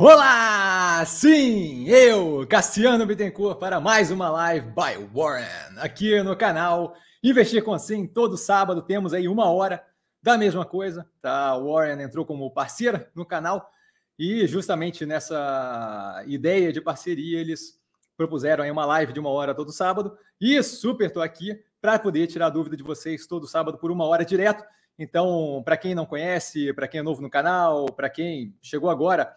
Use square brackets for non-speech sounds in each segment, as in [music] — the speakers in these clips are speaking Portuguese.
Olá! Sim, eu, Cassiano Bittencourt, para mais uma live by Warren, aqui no canal Investir com Sim. Todo sábado temos aí uma hora da mesma coisa, tá? Warren entrou como parceira no canal e justamente nessa ideia de parceria eles propuseram aí uma live de uma hora todo sábado e super tô aqui para poder tirar dúvida de vocês todo sábado por uma hora direto. Então, para quem não conhece, para quem é novo no canal, para quem chegou agora,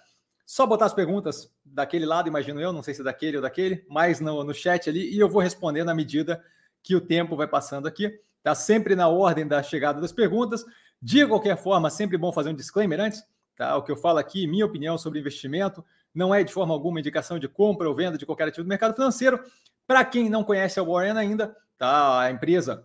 só botar as perguntas daquele lado, imagino eu, não sei se é daquele ou daquele, mas no, no chat ali, e eu vou responder na medida que o tempo vai passando aqui. Tá sempre na ordem da chegada das perguntas. De qualquer forma, sempre bom fazer um disclaimer antes. Tá? O que eu falo aqui, minha opinião sobre investimento, não é de forma alguma indicação de compra ou venda de qualquer ativo do mercado financeiro. Para quem não conhece a Warren ainda, tá? a empresa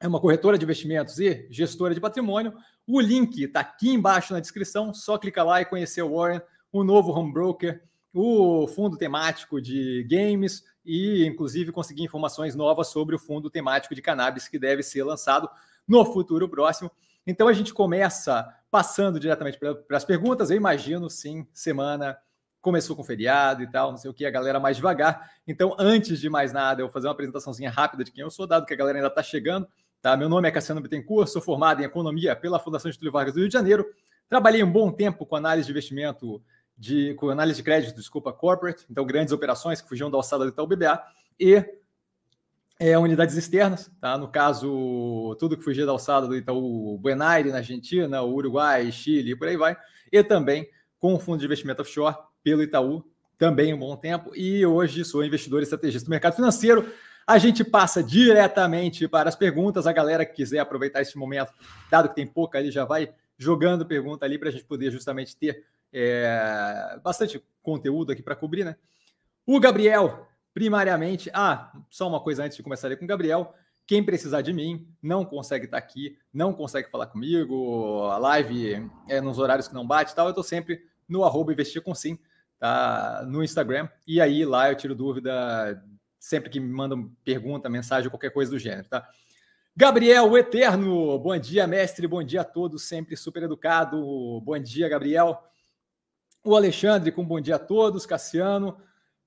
é uma corretora de investimentos e gestora de patrimônio. O link está aqui embaixo na descrição. Só clicar lá e conhecer o Warren o novo home broker, o fundo temático de games e, inclusive, conseguir informações novas sobre o fundo temático de cannabis que deve ser lançado no futuro próximo. Então a gente começa passando diretamente para as perguntas. Eu imagino, sim, semana começou com feriado e tal, não sei o que, a galera mais devagar. Então, antes de mais nada, eu vou fazer uma apresentaçãozinha rápida de quem eu sou, dado que a galera ainda está chegando. Tá? Meu nome é Cassiano Bittencourt, sou formado em Economia pela Fundação Getúlio Vargas do Rio de Janeiro. Trabalhei um bom tempo com análise de investimento de com análise de crédito, desculpa, corporate, então grandes operações que fugiam da alçada do Itaú BBA e é, unidades externas, tá? No caso, tudo que fugia da alçada do Itaú Buenaire na Argentina, Uruguai, Chile e por aí vai, e também com o fundo de investimento offshore pelo Itaú, também um bom tempo, e hoje sou investidor estrategista do mercado financeiro. A gente passa diretamente para as perguntas. A galera que quiser aproveitar esse momento, dado que tem pouca ali, já vai jogando pergunta ali para a gente poder justamente ter é, bastante conteúdo aqui para cobrir, né? O Gabriel, primariamente. Ah, só uma coisa antes de começar com o Gabriel. Quem precisar de mim não consegue estar tá aqui, não consegue falar comigo, a live é nos horários que não bate tal. Eu estou sempre no arroba investir com sim, tá? No Instagram. E aí lá eu tiro dúvida sempre que me mandam pergunta, mensagem, qualquer coisa do gênero, tá? Gabriel, Eterno, bom dia, mestre, bom dia a todos, sempre super educado. Bom dia, Gabriel. O Alexandre, com bom dia a todos. Cassiano,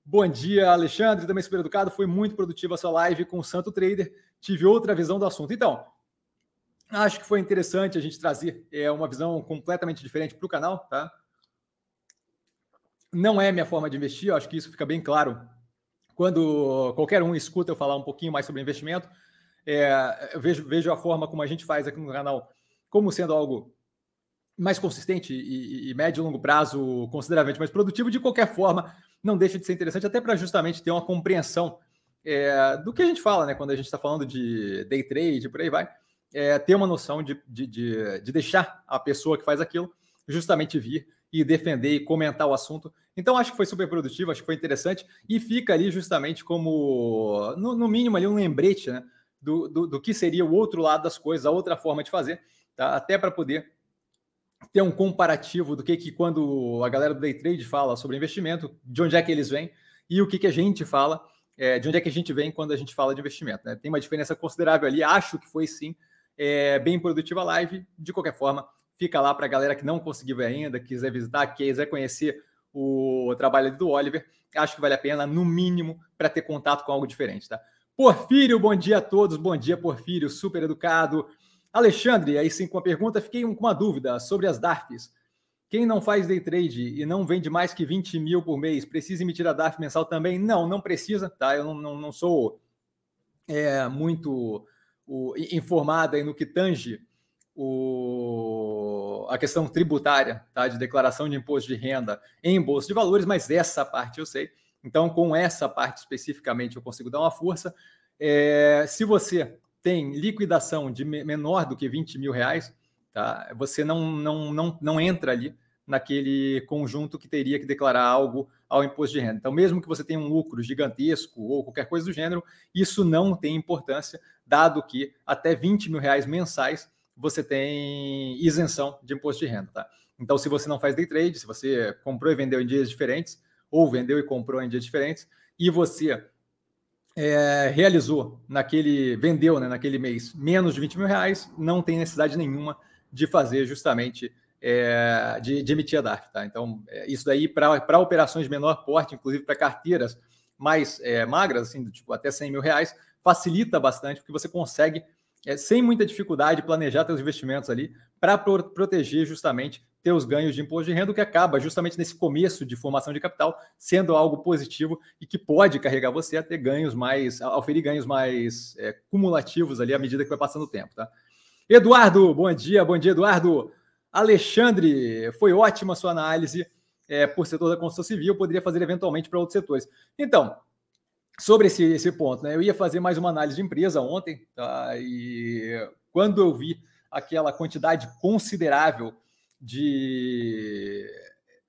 bom dia, Alexandre, também super educado. Foi muito produtiva a sua live com o Santo Trader. Tive outra visão do assunto. Então, acho que foi interessante a gente trazer é, uma visão completamente diferente para o canal, tá? Não é minha forma de investir, eu acho que isso fica bem claro quando qualquer um escuta eu falar um pouquinho mais sobre investimento. É, eu vejo, vejo a forma como a gente faz aqui no canal como sendo algo mais consistente e, e, médio e longo prazo consideravelmente mais produtivo, de qualquer forma, não deixa de ser interessante, até para justamente ter uma compreensão é, do que a gente fala, né? Quando a gente está falando de day trade, por aí vai, é, ter uma noção de, de, de, de, deixar a pessoa que faz aquilo justamente vir e defender e comentar o assunto. Então, acho que foi super produtivo, acho que foi interessante e fica ali justamente como, no, no mínimo, ali um lembrete né? do, do, do que seria o outro lado das coisas, a outra forma de fazer, tá? até para poder ter um comparativo do que, que quando a galera do day trade fala sobre investimento, de onde é que eles vêm e o que, que a gente fala, é, de onde é que a gente vem quando a gente fala de investimento. Né? Tem uma diferença considerável ali. Acho que foi sim é, bem produtiva a live. De qualquer forma, fica lá para a galera que não conseguiu ver ainda, quiser visitar, quiser conhecer o trabalho do Oliver. Acho que vale a pena, no mínimo, para ter contato com algo diferente. Tá? Porfírio, bom dia a todos. Bom dia, Porfírio, super educado. Alexandre, aí sim com a pergunta, fiquei com uma dúvida sobre as DARFs. Quem não faz day trade e não vende mais que 20 mil por mês, precisa emitir a DARF mensal também? Não, não precisa, tá? Eu não, não, não sou é, muito o, informado aí no que tange o, a questão tributária, tá? De declaração de imposto de renda em bolsa de valores, mas essa parte eu sei. Então, com essa parte especificamente, eu consigo dar uma força. É, se você tem liquidação de menor do que 20 mil reais, tá? você não, não, não, não entra ali naquele conjunto que teria que declarar algo ao imposto de renda. Então, mesmo que você tenha um lucro gigantesco ou qualquer coisa do gênero, isso não tem importância, dado que até 20 mil reais mensais você tem isenção de imposto de renda. Tá? Então, se você não faz day trade, se você comprou e vendeu em dias diferentes, ou vendeu e comprou em dias diferentes, e você é, realizou naquele, vendeu né, naquele mês menos de 20 mil reais, não tem necessidade nenhuma de fazer justamente é, de, de, emitir a DARF. Tá? Então, é, isso daí para operações de menor porte, inclusive para carteiras mais é, magras, assim, tipo até 100 mil reais, facilita bastante, porque você consegue, é, sem muita dificuldade, planejar seus investimentos ali para pro proteger justamente teus ganhos de imposto de renda, que acaba justamente nesse começo de formação de capital sendo algo positivo e que pode carregar você a ter ganhos mais, a oferir ganhos mais é, cumulativos ali à medida que vai passando o tempo, tá? Eduardo, bom dia, bom dia, Eduardo. Alexandre, foi ótima sua análise é, por setor da construção civil, poderia fazer eventualmente para outros setores. Então, sobre esse, esse ponto, né? Eu ia fazer mais uma análise de empresa ontem, tá? E quando eu vi aquela quantidade considerável de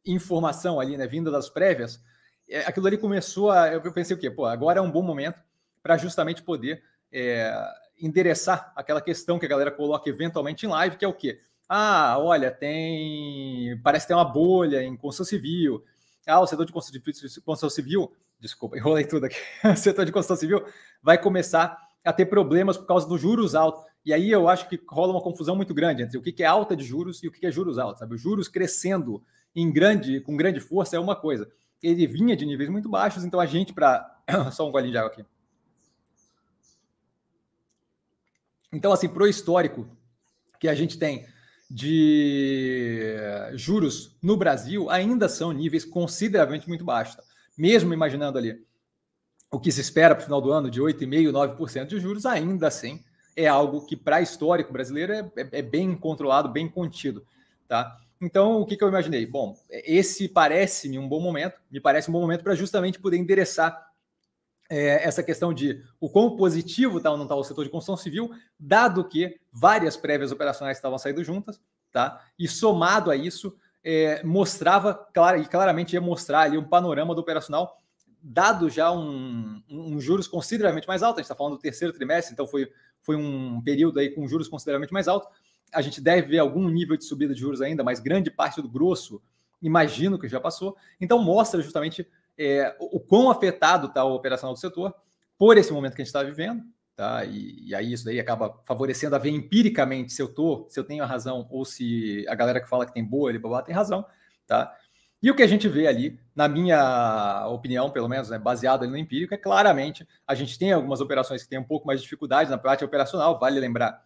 informação ali, né, vinda das prévias, é, aquilo ali começou a. Eu pensei o quê? Pô, agora é um bom momento para justamente poder é, endereçar aquela questão que a galera coloca eventualmente em live, que é o quê? Ah, olha, tem. Parece ter uma bolha em construção civil. Ah, o setor de construção civil, desculpa, enrolei tudo aqui. [laughs] o setor de construção civil vai começar a ter problemas por causa dos juros altos. E aí eu acho que rola uma confusão muito grande entre o que é alta de juros e o que é juros altos. Sabe? Os juros crescendo em grande, com grande força é uma coisa. Ele vinha de níveis muito baixos, então a gente, para. [coughs] Só um golinho de água aqui. Então, assim, pro histórico que a gente tem de juros no Brasil, ainda são níveis consideravelmente muito baixos. Tá? Mesmo imaginando ali o que se espera para o final do ano de 8,5%, 9% de juros, ainda assim é algo que, para histórico brasileiro, é, é, é, bem controlado, bem contido. Tá? Então, o que, que eu imaginei? Bom, esse parece-me um bom momento, me parece um bom momento para justamente poder endereçar é, essa questão de o quão positivo está ou não está o setor de construção civil, dado que várias prévias operacionais estavam saindo juntas, tá? E somado a isso, é, mostrava, claro, e claramente ia mostrar ali um panorama do operacional dado já um, um, um juros consideravelmente mais alto, a gente está falando do terceiro trimestre, então foi, foi um período aí com juros consideravelmente mais alto. A gente deve ver algum nível de subida de juros ainda, mas grande parte do grosso, imagino que já passou. Então mostra justamente é, o quão afetado está o operacional do setor por esse momento que a gente está vivendo, tá? E, e, aí isso daí acaba favorecendo a ver empiricamente se eu tô, se eu tenho a razão ou se a galera que fala que tem boa, ele tem razão, tá? E o que a gente vê ali, na minha opinião, pelo menos, né, baseado no empírico, é claramente a gente tem algumas operações que têm um pouco mais de dificuldade na prática operacional, vale lembrar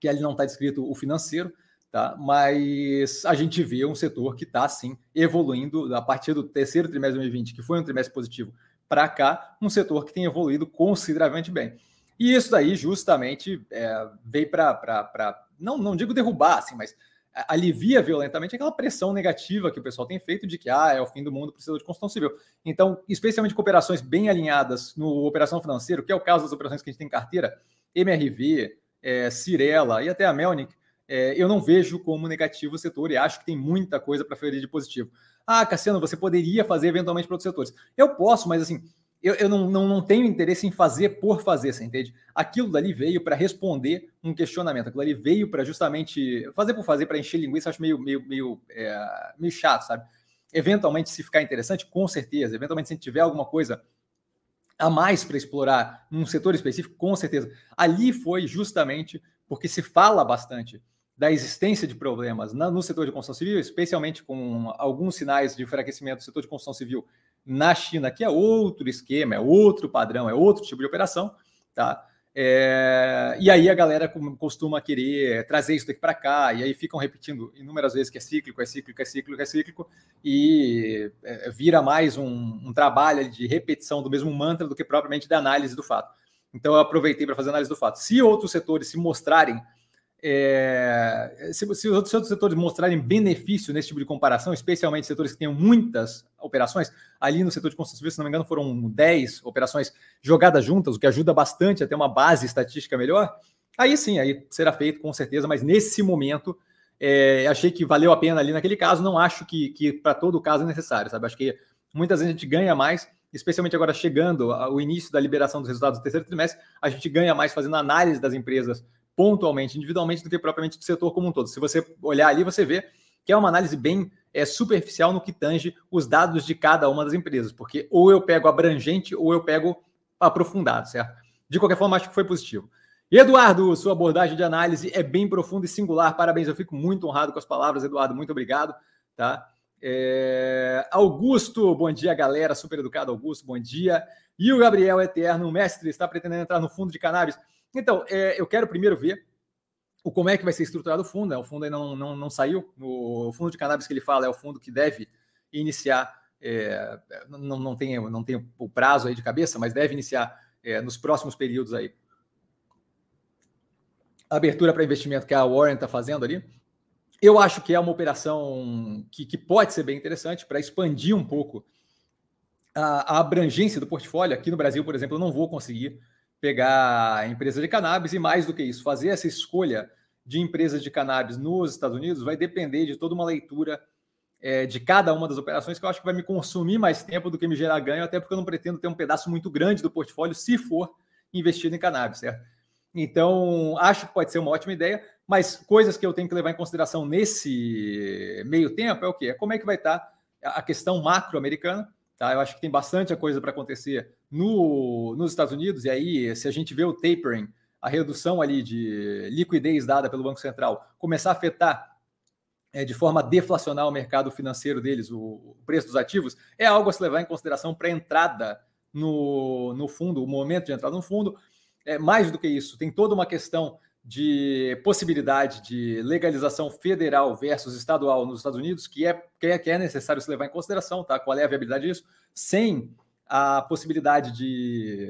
que ali não está descrito o financeiro, tá? Mas a gente vê um setor que está sim evoluindo a partir do terceiro trimestre de 2020, que foi um trimestre positivo, para cá, um setor que tem evoluído consideravelmente bem. E isso daí justamente é, veio para, não, não digo derrubar, assim, mas alivia violentamente aquela pressão negativa que o pessoal tem feito de que ah, é o fim do mundo precisa de construção civil. Então, especialmente com operações bem alinhadas no operação financeiro, que é o caso das operações que a gente tem em carteira, MRV, é, Cirela e até a Melnick, é, eu não vejo como negativo o setor e acho que tem muita coisa para ferir de positivo. Ah, Cassiano, você poderia fazer eventualmente para outros setores. Eu posso, mas assim, eu, eu não, não, não, tenho interesse em fazer por fazer, você entende? Aquilo dali veio para responder um questionamento, aquilo dali veio para justamente fazer por fazer, para encher linguiça, acho meio, meio, meio, é, meio chato, sabe? Eventualmente, se ficar interessante, com certeza. Eventualmente, se tiver alguma coisa a mais para explorar num setor específico, com certeza. Ali foi justamente porque se fala bastante da existência de problemas no setor de construção civil, especialmente com alguns sinais de enfraquecimento do setor de construção civil na China, que é outro esquema, é outro padrão, é outro tipo de operação, tá? É, e aí a galera costuma querer trazer isso daqui para cá, e aí ficam repetindo inúmeras vezes que é cíclico, é cíclico, é cíclico, é cíclico, e é, vira mais um, um trabalho de repetição do mesmo mantra do que propriamente da análise do fato. Então eu aproveitei para fazer análise do fato. Se outros setores se mostrarem é, se, se, os outros setores mostrarem benefício nesse tipo de comparação, especialmente setores que tenham muitas operações, ali no setor de construção civil, se não me engano, foram 10 operações jogadas juntas, o que ajuda bastante a ter uma base estatística melhor. Aí sim, aí será feito com certeza, mas nesse momento é, achei que valeu a pena ali naquele caso. Não acho que, que para todo caso é necessário, sabe? Acho que muitas vezes a gente ganha mais, especialmente agora chegando ao início da liberação dos resultados do terceiro trimestre, a gente ganha mais fazendo análise das empresas pontualmente, individualmente, do que propriamente do setor como um todo. Se você olhar ali, você vê que é uma análise bem é, superficial no que tange os dados de cada uma das empresas, porque ou eu pego abrangente ou eu pego aprofundado, certo? De qualquer forma, acho que foi positivo. Eduardo, sua abordagem de análise é bem profunda e singular. Parabéns, eu fico muito honrado com as palavras, Eduardo. Muito obrigado. Tá? É... Augusto, bom dia, galera. Super educado, Augusto, bom dia. E o Gabriel Eterno, mestre, está pretendendo entrar no fundo de cannabis. Então, é, eu quero primeiro ver o como é que vai ser estruturado o fundo. Né? O fundo ainda não, não, não saiu. O fundo de cannabis que ele fala é o fundo que deve iniciar. É, não, não, tem, não tem o prazo aí de cabeça, mas deve iniciar é, nos próximos períodos aí. Abertura para investimento que a Warren está fazendo ali. Eu acho que é uma operação que, que pode ser bem interessante para expandir um pouco a, a, abrangência do portfólio. Aqui no Brasil, por exemplo, eu não vou conseguir pegar a empresa de cannabis e mais do que isso, fazer essa escolha de empresas de cannabis nos Estados Unidos vai depender de toda uma leitura é, de cada uma das operações que eu acho que vai me consumir mais tempo do que me gerar ganho, até porque eu não pretendo ter um pedaço muito grande do portfólio se for investido em cannabis, certo? Então, acho que pode ser uma ótima ideia, mas coisas que eu tenho que levar em consideração nesse meio tempo é o quê? É como é que vai estar a questão macro-americana, tá? Eu acho que tem bastante coisa para acontecer no, nos Estados Unidos, e aí, se a gente vê o tapering, a redução ali de liquidez dada pelo Banco Central, começar a afetar é, de forma deflacional o mercado financeiro deles, o, o, preço dos ativos, é algo a se levar em consideração para entrada no, no fundo, o momento de entrar no fundo. É, mais do que isso, tem toda uma questão de possibilidade de legalização federal versus estadual nos Estados Unidos, que é, que é, que é necessário se levar em consideração, tá? Qual é a viabilidade disso? Sem a possibilidade de,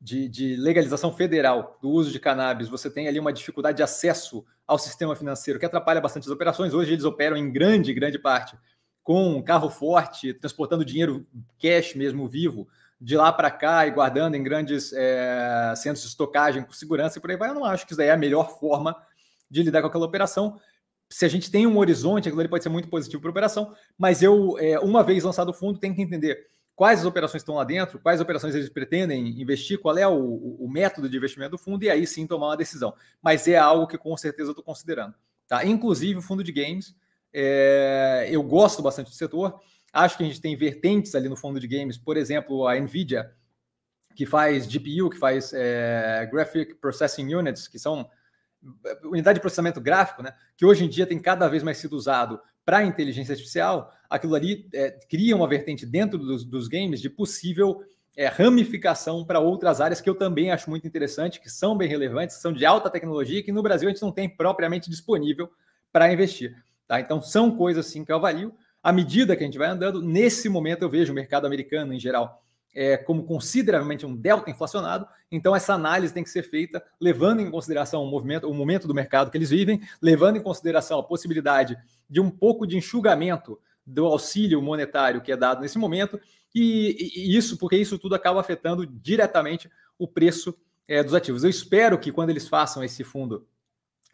de, de, legalização federal do uso de cannabis, você tem ali uma dificuldade de acesso ao sistema financeiro que atrapalha bastante as operações. Hoje eles operam em grande, grande parte com um carro forte, transportando dinheiro cash mesmo vivo de lá para cá e guardando em grandes é, centros de estocagem com segurança e por aí vai. Eu não acho que isso daí é a melhor forma de lidar com aquela operação. Se a gente tem um horizonte, aquilo ali pode ser muito positivo para a operação, mas eu, é, uma vez lançado o fundo, tenho que entender quais operações estão lá dentro, quais operações eles pretendem investir, qual é o, o, método de investimento do fundo, e aí sim tomar uma decisão. Mas é algo que com certeza eu estou considerando. Tá? Inclusive o fundo de games, é, eu gosto bastante do setor, acho que a gente tem vertentes ali no fundo de games, por exemplo, a NVIDIA, que faz GPU, que faz é, Graphic Processing Units, que são unidade de processamento gráfico, né, que hoje em dia tem cada vez mais sido usado para inteligência artificial, aquilo ali é, cria uma vertente dentro dos, dos games de possível é, ramificação para outras áreas que eu também acho muito interessante, que são bem relevantes, são de alta tecnologia, que no Brasil a gente não tem propriamente disponível para investir. Tá? Então, são coisas assim que eu avalio. À medida que a gente vai andando, nesse momento eu vejo o mercado americano em geral é, como consideravelmente um delta inflacionado, então essa análise tem que ser feita levando em consideração o movimento, o momento do mercado que eles vivem, levando em consideração a possibilidade de um pouco de enxugamento do auxílio monetário que é dado nesse momento, e, e isso, porque isso tudo acaba afetando diretamente o preço é, dos ativos. Eu espero que quando eles façam esse fundo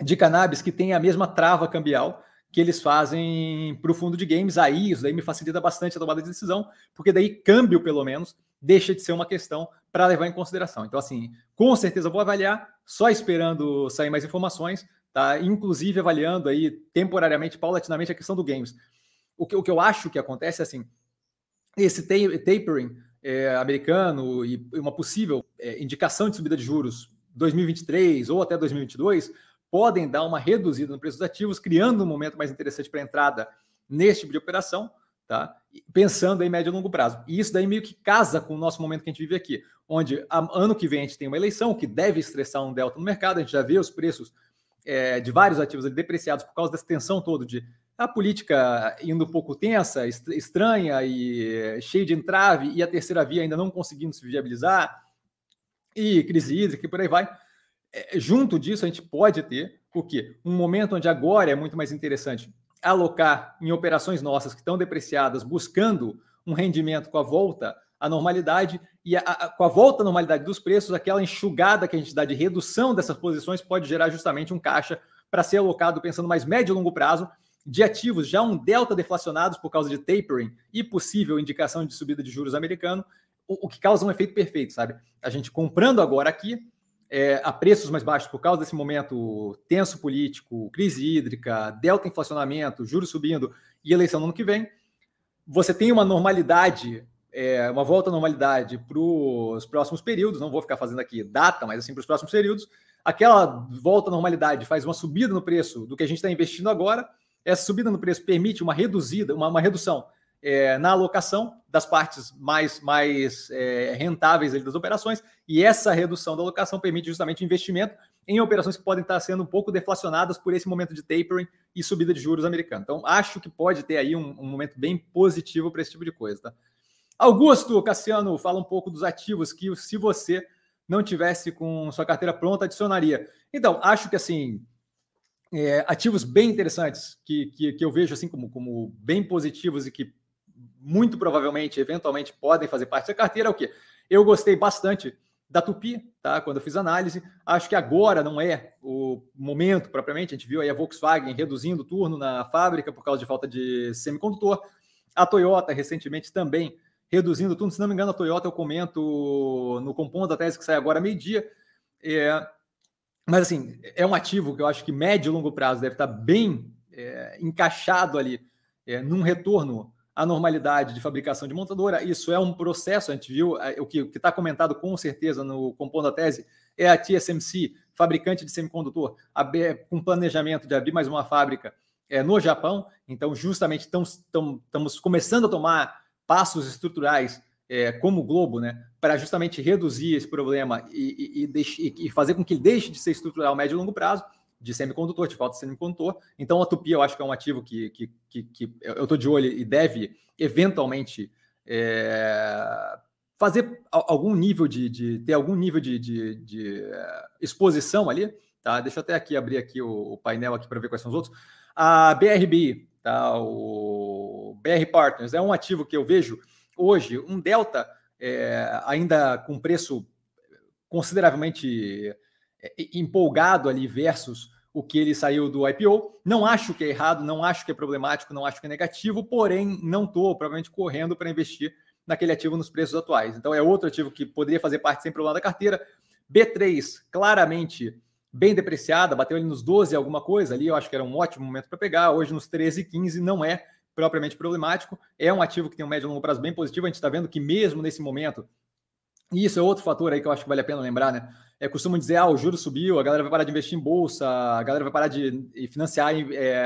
de cannabis, que tenha a mesma trava cambial, que eles fazem para o fundo de games. Aí isso daí me facilita bastante a tomada de decisão, porque daí câmbio, pelo menos, deixa de ser uma questão para levar em consideração. Então, assim, com certeza vou avaliar, só esperando sair mais informações, tá? Inclusive avaliando aí temporariamente, paulatinamente, a questão do games. O que, o que eu acho que acontece é assim: esse tapering é, americano e uma possível é, indicação de subida de juros 2023 ou até 2022 podem dar uma reduzida no preço dos ativos, criando um momento mais interessante para entrada nesse tipo de operação, tá? Pensando em médio e longo prazo. E isso daí meio que casa com o nosso momento que a gente vive aqui, onde ano que vem a gente tem uma eleição que deve estressar um delta no mercado, a gente já vê os preços é, de vários ativos depreciados por causa dessa tensão toda de a política indo um pouco tensa, estranha e cheia de entrave, e a terceira via ainda não conseguindo se viabilizar, e crise hídrica e por aí vai. É, junto disso, a gente pode ter o quê? Um momento onde agora é muito mais interessante alocar em operações nossas que estão depreciadas, buscando um rendimento com a volta à normalidade e a, a, com a volta à normalidade dos preços, aquela enxugada que a gente dá de redução dessas posições pode gerar justamente um caixa para ser alocado pensando mais médio e longo prazo de ativos já um delta deflacionados por causa de tapering e possível indicação de subida de juros americano, o, o que causa um efeito perfeito, sabe? A gente comprando agora aqui, é, a preços mais baixos por causa desse momento tenso político, crise hídrica, delta inflacionamento, juros subindo e eleição no ano que vem, você tem uma normalidade, é, uma volta à normalidade para os próximos períodos, não vou ficar fazendo aqui data, mas assim, para os próximos períodos, aquela volta à normalidade faz uma subida no preço do que a gente está investindo agora, essa subida no preço permite uma reduzida, uma, uma redução é, na alocação das partes mais, mais é, rentáveis das operações, e essa redução da alocação permite justamente investimento em operações que podem estar sendo um pouco deflacionadas por esse momento de tapering e subida de juros americano. Então, acho que pode ter aí um, um momento bem positivo para esse tipo de coisa. Tá? Augusto Cassiano fala um pouco dos ativos que, se você não tivesse com sua carteira pronta, adicionaria. Então, acho que assim, é, ativos bem interessantes que, que, que, eu vejo assim como, como bem positivos e que muito provavelmente, eventualmente, podem fazer parte da carteira é o que? Eu gostei bastante da Tupi, tá? Quando eu fiz análise, acho que agora não é o momento propriamente. A gente viu aí a Volkswagen reduzindo o turno na fábrica por causa de falta de semicondutor. A Toyota recentemente também reduzindo tudo. Se não me engano, a Toyota eu comento no compondo da tese que sai agora meio-dia. É, mas, assim, é um ativo que eu acho que médio e longo prazo deve estar bem é, encaixado ali é, num retorno à normalidade de fabricação de montadora. Isso é um processo, a gente viu, é, o que está comentado com certeza no compondo da tese é a TSMC, fabricante de semicondutor, com planejamento de abrir mais uma fábrica é, no Japão. Então, justamente, estamos começando a tomar passos estruturais é, como o Globo, né, para justamente reduzir esse problema e, e, e, e, fazer com que ele deixe de ser estrutural médio e longo prazo, de semicondutor, de falta de semicondutor. Então, a Tupi eu acho que é um ativo que, que, que, que eu estou de olho e deve eventualmente é, fazer algum nível de, de, ter algum nível de, de, de exposição ali. Tá? Deixa eu até aqui abrir aqui o, o painel aqui para ver quais são os outros. A BRB, tá? o BR Partners, é um ativo que eu vejo hoje, um delta é, ainda com preço consideravelmente é, empolgado ali versus o que ele saiu do IPO. Não acho que é errado, não acho que é problemático, não acho que é negativo, porém não estou provavelmente correndo para investir naquele ativo nos preços atuais. Então é outro ativo que poderia fazer parte sem problema da carteira. B3, claramente bem depreciada, bateu ali nos 12 alguma coisa ali, eu acho que era um ótimo momento para pegar. Hoje nos 13 e 15 não é propriamente problemático. É um ativo que tem um médio e longo prazo bem positivo. A gente está vendo que mesmo nesse momento, e isso é outro fator aí que eu acho que vale a pena lembrar, né? É, costumam dizer, ah, o juro subiu, a galera vai parar de investir em bolsa, a galera vai parar de financiar é,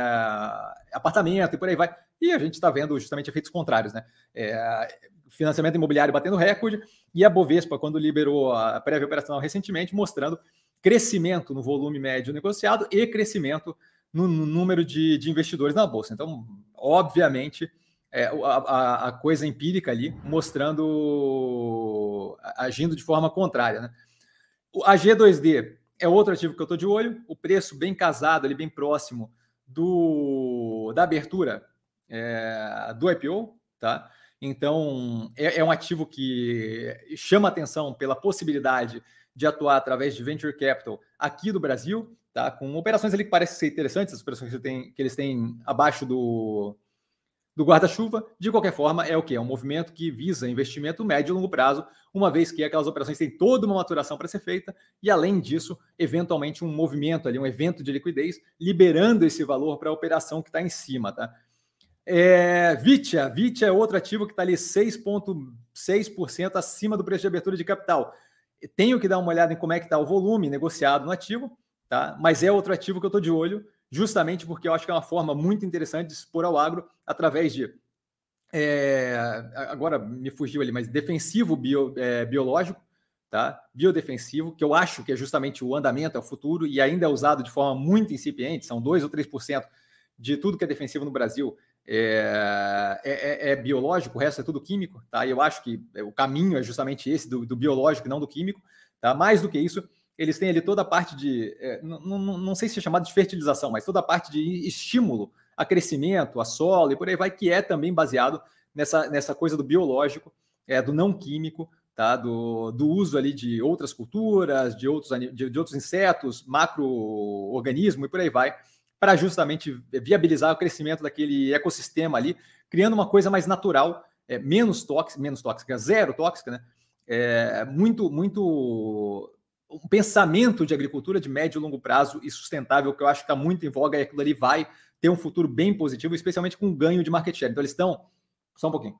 apartamento e por aí vai. E a gente está vendo justamente efeitos contrários, né? É, financiamento imobiliário batendo recorde e a Bovespa, quando liberou a prévia operacional recentemente, mostrando crescimento no volume médio negociado e crescimento no, no número de, de, investidores na bolsa. Então, obviamente, é, a, a, coisa empírica ali mostrando, agindo de forma contrária. Né? A G2D é outro ativo que eu estou de olho, o preço bem casado, ali bem próximo do da abertura é, do IPO, tá? Então é, é um ativo que chama atenção pela possibilidade de atuar através de venture capital aqui do Brasil, tá? Com operações ali que parecem ser interessantes, as operações que, tem, que eles têm abaixo do, do guarda-chuva. De qualquer forma, é o que? É um movimento que visa investimento médio e longo prazo, uma vez que aquelas operações têm toda uma maturação para ser feita, e além disso, eventualmente um movimento ali, um evento de liquidez, liberando esse valor para a operação que está em cima, tá? É, Vitia, Vitia é outro ativo que está ali 6,6% acima do preço de abertura de capital. Tenho que dar uma olhada em como é que está o volume negociado no ativo, tá? Mas é outro ativo que eu estou de olho, justamente porque eu acho que é uma forma muito interessante de expor ao agro através de é, agora me fugiu ali, mas defensivo bio, é, biológico, tá? Biodefensivo, que eu acho que é justamente o andamento, é o futuro, e ainda é usado de forma muito incipiente, são 2 ou 3% de tudo que é defensivo no Brasil é, é, é, é, biológico, o resto é tudo químico, tá? E eu acho que o caminho é justamente esse do, do biológico e não do químico, tá? Mais do que isso, eles têm ali toda a parte de, é, não, não, sei se é chamado de fertilização, mas toda a parte de estímulo a crescimento, a solo e por aí vai, que é também baseado nessa, nessa coisa do biológico, é, do não químico, tá? do, do uso ali de outras culturas, de outros, de, de outros insetos, macro-organismo e por aí vai, para justamente viabilizar o crescimento daquele ecossistema ali, criando uma coisa mais natural, é, menos tóxica, menos tóxica, zero tóxica, né? É, muito, muito um pensamento de agricultura de médio e longo prazo e sustentável que eu acho que está muito em voga e aquilo ali vai ter um futuro bem positivo, especialmente com ganho de market share. Então eles estão só um pouquinho.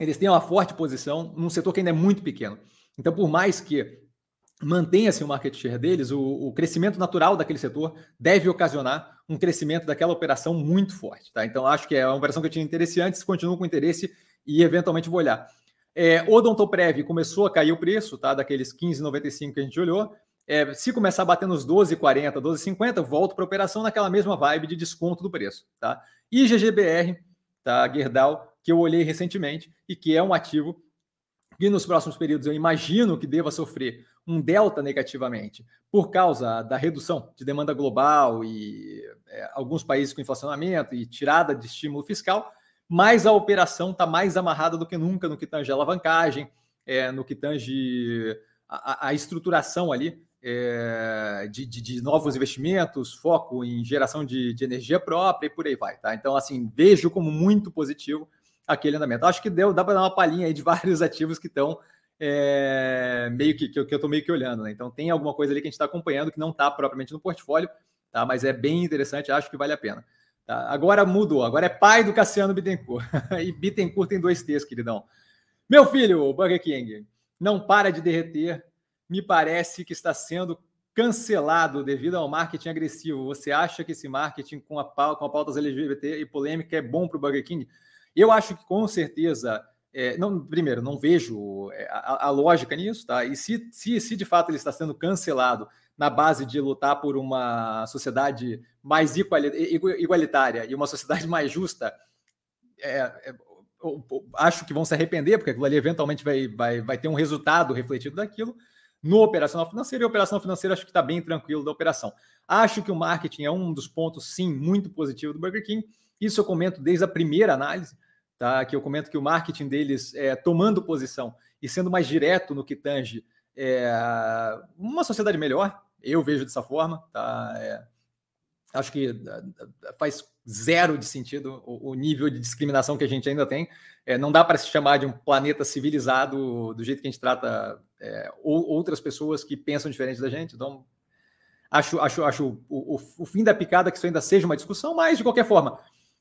Eles têm uma forte posição num setor que ainda é muito pequeno. Então, por mais que mantenha-se o market share deles, o, o, crescimento natural daquele setor deve ocasionar um crescimento daquela operação muito forte. Tá? Então, acho que é uma operação que eu tinha interesse antes, continuo com interesse e eventualmente vou olhar. É, Odontoprev começou a cair o preço, tá? Daqueles 15,95 que a gente olhou. É, se começar a bater nos 12,40, 12,50, volto para operação naquela mesma vibe de desconto do preço, tá? E GGBR, tá? Gerdau, que eu olhei recentemente e que é um ativo que nos próximos períodos eu imagino que deva sofrer um delta negativamente por causa da redução de demanda global e é, alguns países com inflacionamento e tirada de estímulo fiscal, mas a operação está mais amarrada do que nunca no que tange a alavancagem, é, no que tange a, a estruturação ali é, de, de, de, novos investimentos, foco em geração de, de, energia própria e por aí vai. Tá? Então, assim, vejo como muito positivo aquele andamento. Acho que deu, dá para dar uma palhinha aí de [laughs] vários ativos que estão é, meio que, que eu estou meio que olhando. Né? Então, tem alguma coisa ali que a gente está acompanhando que não está propriamente no portfólio, tá? mas é bem interessante, acho que vale a pena. Agora mudou, agora é pai do Cassiano Bittencourt. [laughs] e Bittencourt tem dois T's, queridão. Meu filho, Burger King, não para de derreter. Me parece que está sendo cancelado devido ao marketing agressivo. Você acha que esse marketing com a, com a pautas LGBT e polêmica é bom para o Burger King? Eu acho que com certeza. É, não, primeiro, não vejo é, a, a, lógica nisso, tá? E se, se, se de fato ele está sendo cancelado na base de lutar por uma sociedade mais igualitária e uma sociedade [laughs] mais justa, é, é, acho que vão se arrepender, porque aquilo ali eventualmente vai, vai, vai ter um resultado refletido daquilo. No operacional financeiro, e a operação financeira acho que está bem tranquilo da operação. Acho que o marketing é um dos pontos, sim, muito positivo do Burger King. Isso eu comento desde a primeira análise, tá? Que eu comento que o marketing deles é tomando posição e sendo mais direto no que tange é, uma sociedade melhor, eu vejo dessa forma, tá? É, acho que é, faz zero de sentido o, o, nível de discriminação que a gente ainda tem. É, não dá para se chamar de um planeta civilizado do jeito que a gente trata é, ou, outras pessoas que pensam diferente da gente. Então, acho, acho, acho o, o, o, fim da picada que isso ainda seja uma discussão, mas de qualquer forma,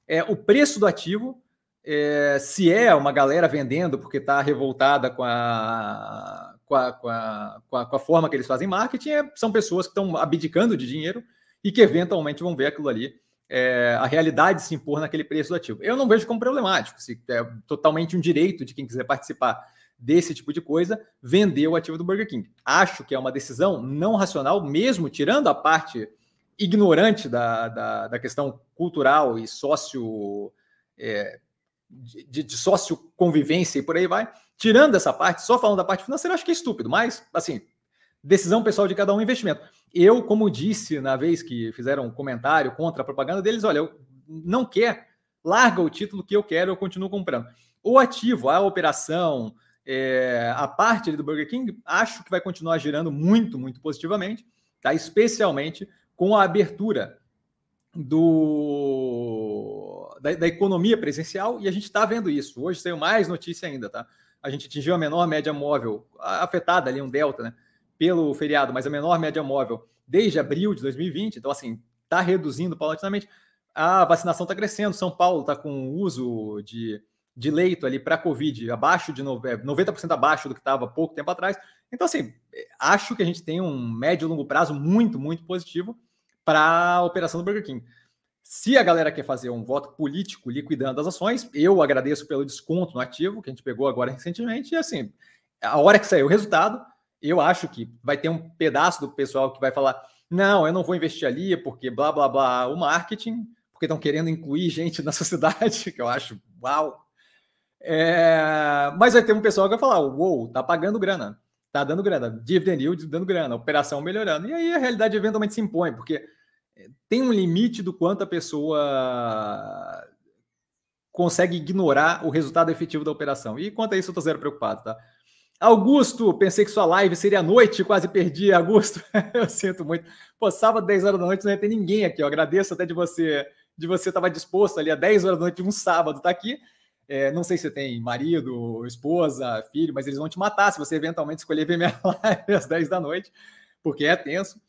é, o preço do ativo, é, se é uma galera vendendo porque está revoltada com a com a, com a, com a, com a forma que eles fazem marketing, é, são pessoas que estão abdicando de dinheiro e que eventualmente vão ver aquilo ali, é, a realidade se impor naquele preço do ativo. Eu não vejo como problemático, se é totalmente um direito de quem quiser participar desse tipo de coisa, vender o ativo do Burger King. Acho que é uma decisão não racional, mesmo tirando a parte ignorante da, da, da questão cultural e sócio. É, de, de sócio convivência e por aí vai, tirando essa parte, só falando da parte financeira, acho que é estúpido, mas, assim, decisão pessoal de cada um, investimento. Eu, como disse na vez que fizeram um comentário contra a propaganda deles, olha, eu não quer, larga o título que eu quero, eu continuo comprando. O ativo, a operação, é, a parte do Burger King, acho que vai continuar girando muito, muito positivamente, tá? especialmente com a abertura do, da, da economia presencial, e a gente está vendo isso. Hoje saiu mais notícia ainda, tá? A gente atingiu a menor média móvel, afetada ali, um delta, né? Pelo feriado, mas a menor média móvel desde abril de 2020. Então, assim, está reduzindo paulatinamente. A vacinação está crescendo. São Paulo está com uso de, de leito ali para Covid abaixo de 90% é, abaixo do que estava pouco tempo atrás. Então, assim, acho que a gente tem um médio e longo prazo muito, muito positivo para a operação do Burger King. Se a galera quer fazer um voto político liquidando as ações, eu agradeço pelo desconto no ativo que a gente pegou agora recentemente. E assim, a hora que sair o resultado, eu acho que vai ter um pedaço do pessoal que vai falar: não, eu não vou investir ali porque blá blá blá o marketing, porque estão querendo incluir gente na [laughs] sociedade, que eu acho uau. É... Mas vai ter um pessoal que vai falar: uou, tá pagando grana, tá dando grana, dividend yield dando grana, operação melhorando. E aí a realidade eventualmente se impõe, porque tem um limite do quanto a pessoa consegue ignorar o resultado efetivo da operação. E quanto a isso, eu estou zero preocupado, tá? Augusto, pensei que sua live seria à noite, quase perdi, Augusto. [laughs] eu sinto muito. Pô, sábado, 10 horas da noite, não ia ter ninguém aqui. Eu agradeço até de você de você estar disposto ali a 10 horas da noite um sábado, tá aqui. É, não sei se você tem marido, esposa, filho, mas eles vão te matar se você eventualmente escolher ver minha [laughs] live às 10 da noite, porque é tenso.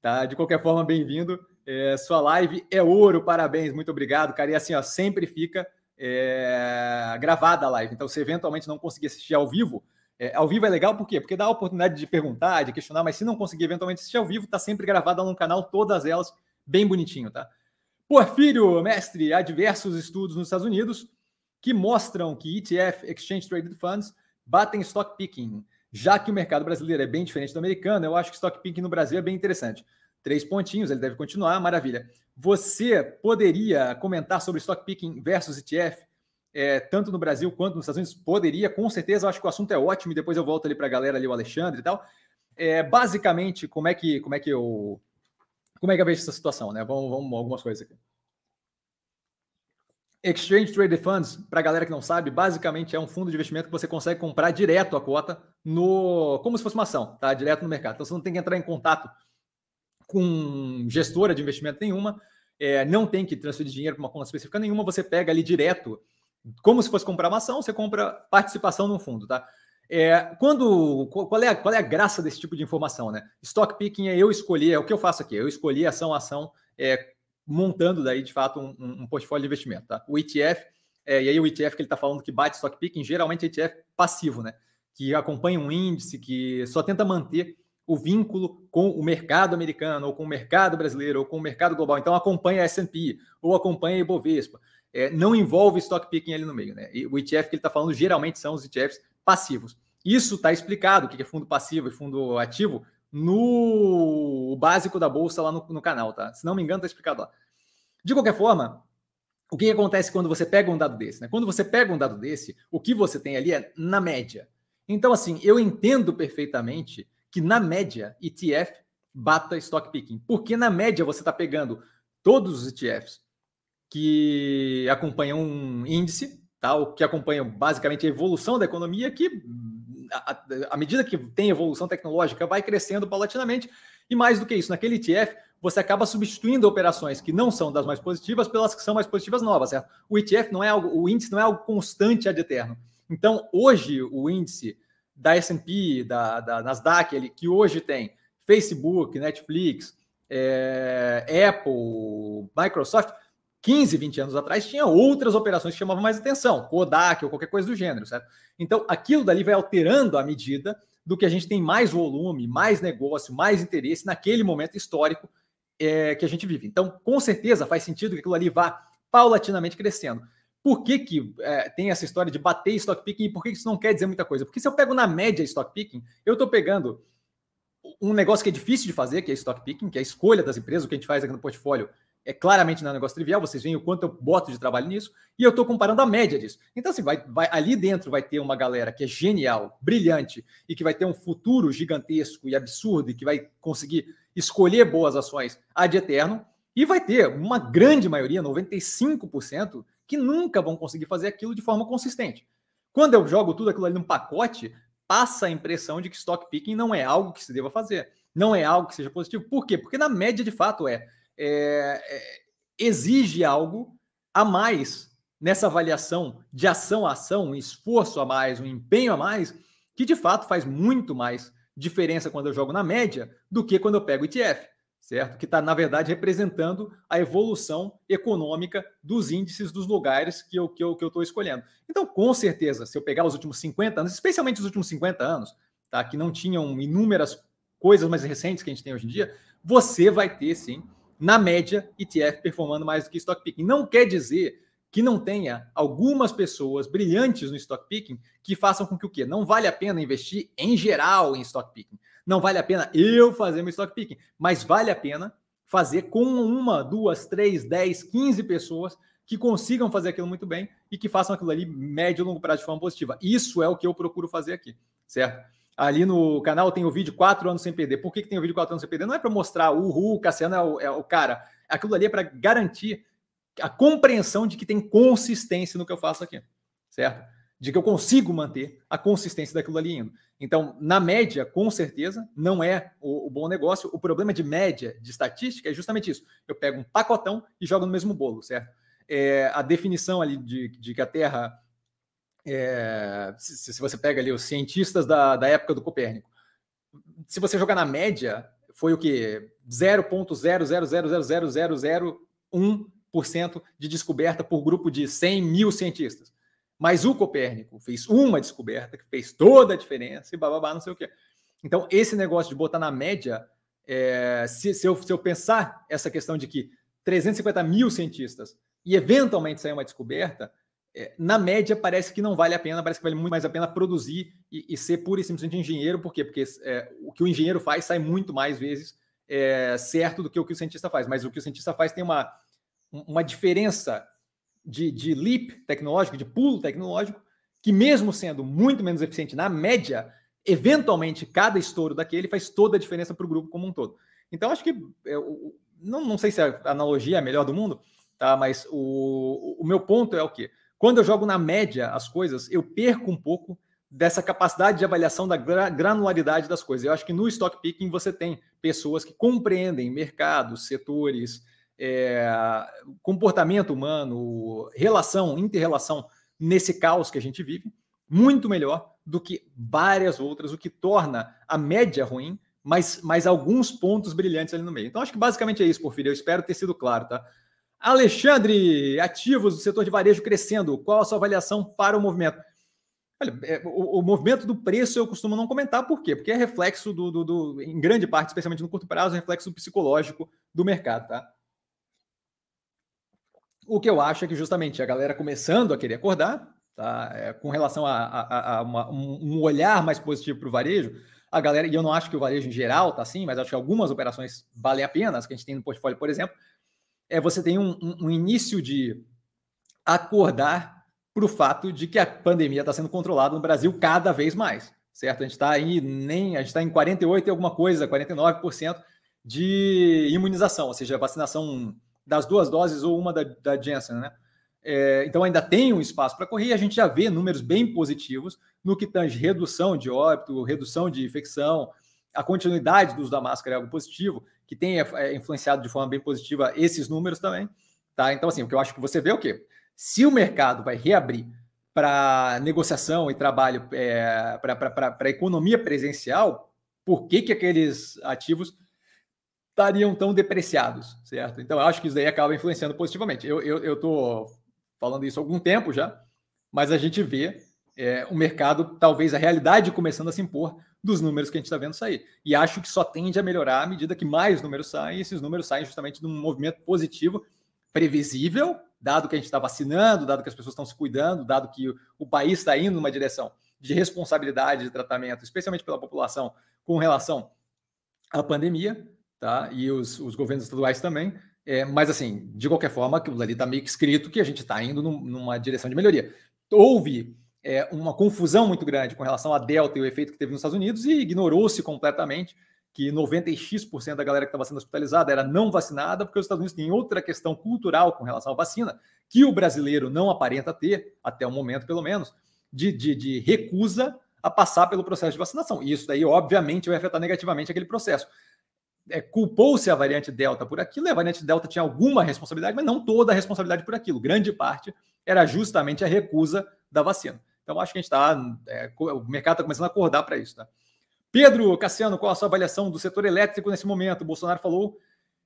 Tá? De qualquer forma, bem-vindo. É, sua live é ouro, parabéns, muito obrigado, cara. E assim, ó, sempre fica é, gravada a live. Então, se eventualmente não conseguir assistir ao vivo, É, ao vivo é legal por quê? Porque dá a oportunidade de perguntar, de questionar, mas se não conseguir eventualmente assistir ao vivo, está sempre gravado no canal, todas elas bem bonitinho, tá? Porfírio, mestre, há diversos estudos nos Estados Unidos que mostram que ETF, Exchange Traded Funds, batem stock picking. Já que o mercado brasileiro é bem diferente do americano, eu acho que stock picking no Brasil é bem interessante. Três pontinhos, ele deve continuar, maravilha. Você poderia comentar sobre stock picking versus ETF, é, tanto no Brasil quanto nos Estados Unidos? Poderia, com certeza. Eu acho que o assunto é ótimo e depois eu volto ali para a galera ali, o Alexandre e tal. É, basicamente, como é que como é que eu como é que eu vejo essa situação, né? Vamos, vamos algumas coisas aqui. Exchange Traded Funds, para a galera que não sabe, basicamente é um fundo de investimento que você consegue comprar direto a cota no como se fosse uma ação, tá? Direto no mercado. Então você não tem que entrar em contato com gestora de investimento nenhuma, é, não tem que transferir dinheiro para uma conta específica nenhuma, você pega ali direto, como se fosse comprar uma ação, você compra participação no fundo, tá? É, quando qual é, a, qual é a graça desse tipo de informação, né? Stock picking é eu escolher, é o que eu faço aqui, eu escolhi ação a ação, é, montando daí de fato um, um, portfólio de investimento, tá? O ETF, é, e aí o ETF que ele está falando que bate stock picking, geralmente é ETF passivo, né? Que acompanha um índice, que só tenta manter o vínculo com o mercado americano, ou com o mercado brasileiro, ou com o mercado global. Então acompanha a S&P, ou acompanha a Ibovespa. É, não envolve stock picking ali no meio, né? E o ETF que ele está falando geralmente são os ETFs passivos. Isso está explicado, o que é fundo passivo e fundo ativo, no básico da bolsa lá no, no canal, tá? Se não me engano, está explicado lá. De qualquer forma, o que acontece quando você pega um dado desse? Né? Quando você pega um dado desse, o que você tem ali é na média. Então, assim, eu entendo perfeitamente que na média ETF bata stock picking, porque na média você está pegando todos os ETFs que acompanham um índice, tá? o que acompanham basicamente a evolução da economia, que à medida que tem evolução tecnológica, vai crescendo paulatinamente. E mais do que isso, naquele ETF, você acaba substituindo operações que não são das mais positivas pelas que são mais positivas novas, certo? O ETF não é algo, o índice não é algo constante ad eterno. Então, hoje, o índice da S&P, da, da Nasdaq, que hoje tem Facebook, Netflix, é, Apple, Microsoft, 15, 20 anos atrás, tinha outras operações que chamavam mais atenção, Kodak ou qualquer coisa do gênero, certo? Então, aquilo dali vai alterando à medida do que a gente tem mais volume, mais negócio, mais interesse naquele momento histórico é, que a gente vive. Então, com certeza faz sentido que aquilo ali vá paulatinamente crescendo. Por que, que é, tem essa história de bater stock picking e por que isso não quer dizer muita coisa? Porque se eu pego na média stock picking, eu estou pegando um negócio que é difícil de fazer, que é stock picking, que é a escolha das empresas, o que a gente faz aqui no portfólio, é claramente não é um negócio trivial, vocês veem o quanto eu boto de trabalho nisso, e eu estou comparando a média disso. Então, assim, vai, vai, ali dentro vai ter uma galera que é genial, brilhante, e que vai ter um futuro gigantesco e absurdo, e que vai conseguir escolher boas ações ad eterno, e vai ter uma grande maioria, 95%, que nunca vão conseguir fazer aquilo de forma consistente. Quando eu jogo tudo aquilo ali num pacote, passa a impressão de que stock picking não é algo que se deva fazer, não é algo que seja positivo. Por quê? Porque na média, de fato, é é, é, exige algo a mais nessa avaliação de ação a ação, um esforço a mais, um empenho a mais, que de fato faz muito mais diferença quando eu jogo na média do que quando eu pego ETF, certo? Que está, na verdade, representando a evolução econômica dos índices dos lugares que eu estou que eu, que eu escolhendo. Então, com certeza, se eu pegar os últimos 50 anos, especialmente os últimos 50 anos, tá? que não tinham inúmeras coisas mais recentes que a gente tem hoje em dia, você vai ter, sim, na média, ETF performando mais do que stock picking. Não quer dizer que não tenha algumas pessoas brilhantes no stock picking que façam com que o quê? Não vale a pena investir em geral em stock picking. Não vale a pena eu fazer meu stock picking, mas vale a pena fazer com uma, duas, três, dez, quinze pessoas que consigam fazer aquilo muito bem e que façam aquilo ali médio e longo prazo de forma positiva. Isso é o que eu procuro fazer aqui, certo? Ali no canal tem o vídeo 4 anos sem perder. Por que, que tem o vídeo 4 anos sem perder? Não é para mostrar o Ru, o Cassiano é o, é o cara. Aquilo ali é para garantir a compreensão de que tem consistência no que eu faço aqui, certo? De que eu consigo manter a consistência daquilo ali indo. Então, na média, com certeza, não é o, o, bom negócio. O problema de média, de estatística, é justamente isso. Eu pego um pacotão e jogo no mesmo bolo, certo? É, a definição ali de, de que a Terra é, se, se, você pega ali os cientistas da, da época do Copérnico, se você jogar na média, foi o que? 0,0000001% de descoberta por grupo de 100 mil cientistas. Mas o Copérnico fez uma descoberta que fez toda a diferença e bababá, não sei o quê. Então, esse negócio de botar na média, é, se, se, eu, se eu pensar essa questão de que 350 mil cientistas e eventualmente sair uma descoberta, é, na média parece que não vale a pena, parece que vale muito mais a pena produzir e, e ser pura e simplesmente engenheiro, por quê? Porque é, o que o engenheiro faz sai muito mais vezes é, certo do que o que o cientista faz, mas o que o cientista faz tem uma, uma diferença de, de leap tecnológico, de pulo tecnológico, que mesmo sendo muito menos eficiente na média, eventualmente cada estouro daquele faz toda a diferença para o grupo como um todo. Então, acho que eu, não, não sei se a analogia é a melhor do mundo, tá? Mas o, o meu ponto é o quê? Quando eu jogo na média as coisas, eu perco um pouco dessa capacidade de avaliação da granularidade das coisas. Eu acho que no stock picking você tem pessoas que compreendem mercados, setores, é, comportamento humano, relação, interrelação nesse caos que a gente vive, muito melhor do que várias outras, o que torna a média ruim, mas, mas alguns pontos brilhantes ali no meio. Então, acho que basicamente é isso, Porfírio. Eu espero ter sido claro, tá? Alexandre, ativos do setor de varejo crescendo. Qual a sua avaliação para o movimento? Olha, é, o, o, movimento do preço eu costumo não comentar, por quê? Porque é reflexo do, do, do, em grande parte, especialmente no curto prazo, é reflexo psicológico do mercado, tá? O que eu acho é que justamente a galera começando a querer acordar, tá? É, com relação a, a, a uma, um olhar mais positivo para o varejo, a galera, e eu não acho que o varejo em geral tá assim, mas acho que algumas operações valem a pena, as que a gente tem no portfólio, por exemplo, é você tem um, um, início de acordar para o fato de que a pandemia está sendo controlada no Brasil cada vez mais, certo? A gente está aí nem a gente está em 48 e alguma coisa, 49% de imunização, ou seja, vacinação das duas doses ou uma da, da Janssen, né? É, então ainda tem um espaço para correr e a gente já vê números bem positivos no que tange redução de óbito, redução de infecção, a continuidade do uso da máscara é algo positivo, que tem é, influenciado de forma bem positiva esses números também. Tá? Então, assim, o que eu acho que você vê é o quê? Se o mercado vai reabrir para negociação e trabalho é, para a economia presencial, por que, que aqueles ativos estariam tão depreciados, certo? Então, eu acho que isso daí acaba influenciando positivamente. Eu estou falando isso há algum tempo já, mas a gente vê é, o mercado, talvez a realidade começando a se impor dos números que a gente está vendo sair. E acho que só tende a melhorar à medida que mais números saem, e esses números saem justamente de um movimento positivo, previsível, dado que a gente está vacinando, dado que as pessoas estão se cuidando, dado que o país está indo numa direção de responsabilidade de tratamento, especialmente pela população, com relação à pandemia, tá? E os, os governos estaduais também. É, mas, assim, de qualquer forma, aquilo ali está meio que escrito que a gente está indo num, numa direção de melhoria. Houve é, uma confusão muito grande com relação à Delta e o efeito que teve nos Estados Unidos e ignorou-se completamente que 90x da galera que estava sendo hospitalizada era não vacinada, porque os Estados Unidos têm outra questão cultural com relação à vacina, que o brasileiro não aparenta ter, até o momento pelo menos, de, de, de recusa a passar pelo processo de vacinação. E isso daí, obviamente, vai afetar negativamente aquele processo é, culpou-se a variante Delta por aquilo, e a variante Delta tinha alguma responsabilidade, mas não toda a responsabilidade por aquilo. Grande parte era justamente a recusa da vacina. Então, acho que a gente está. É, o mercado está começando a acordar para isso. Tá? Pedro Cassiano, qual a sua avaliação do setor elétrico nesse momento? O Bolsonaro falou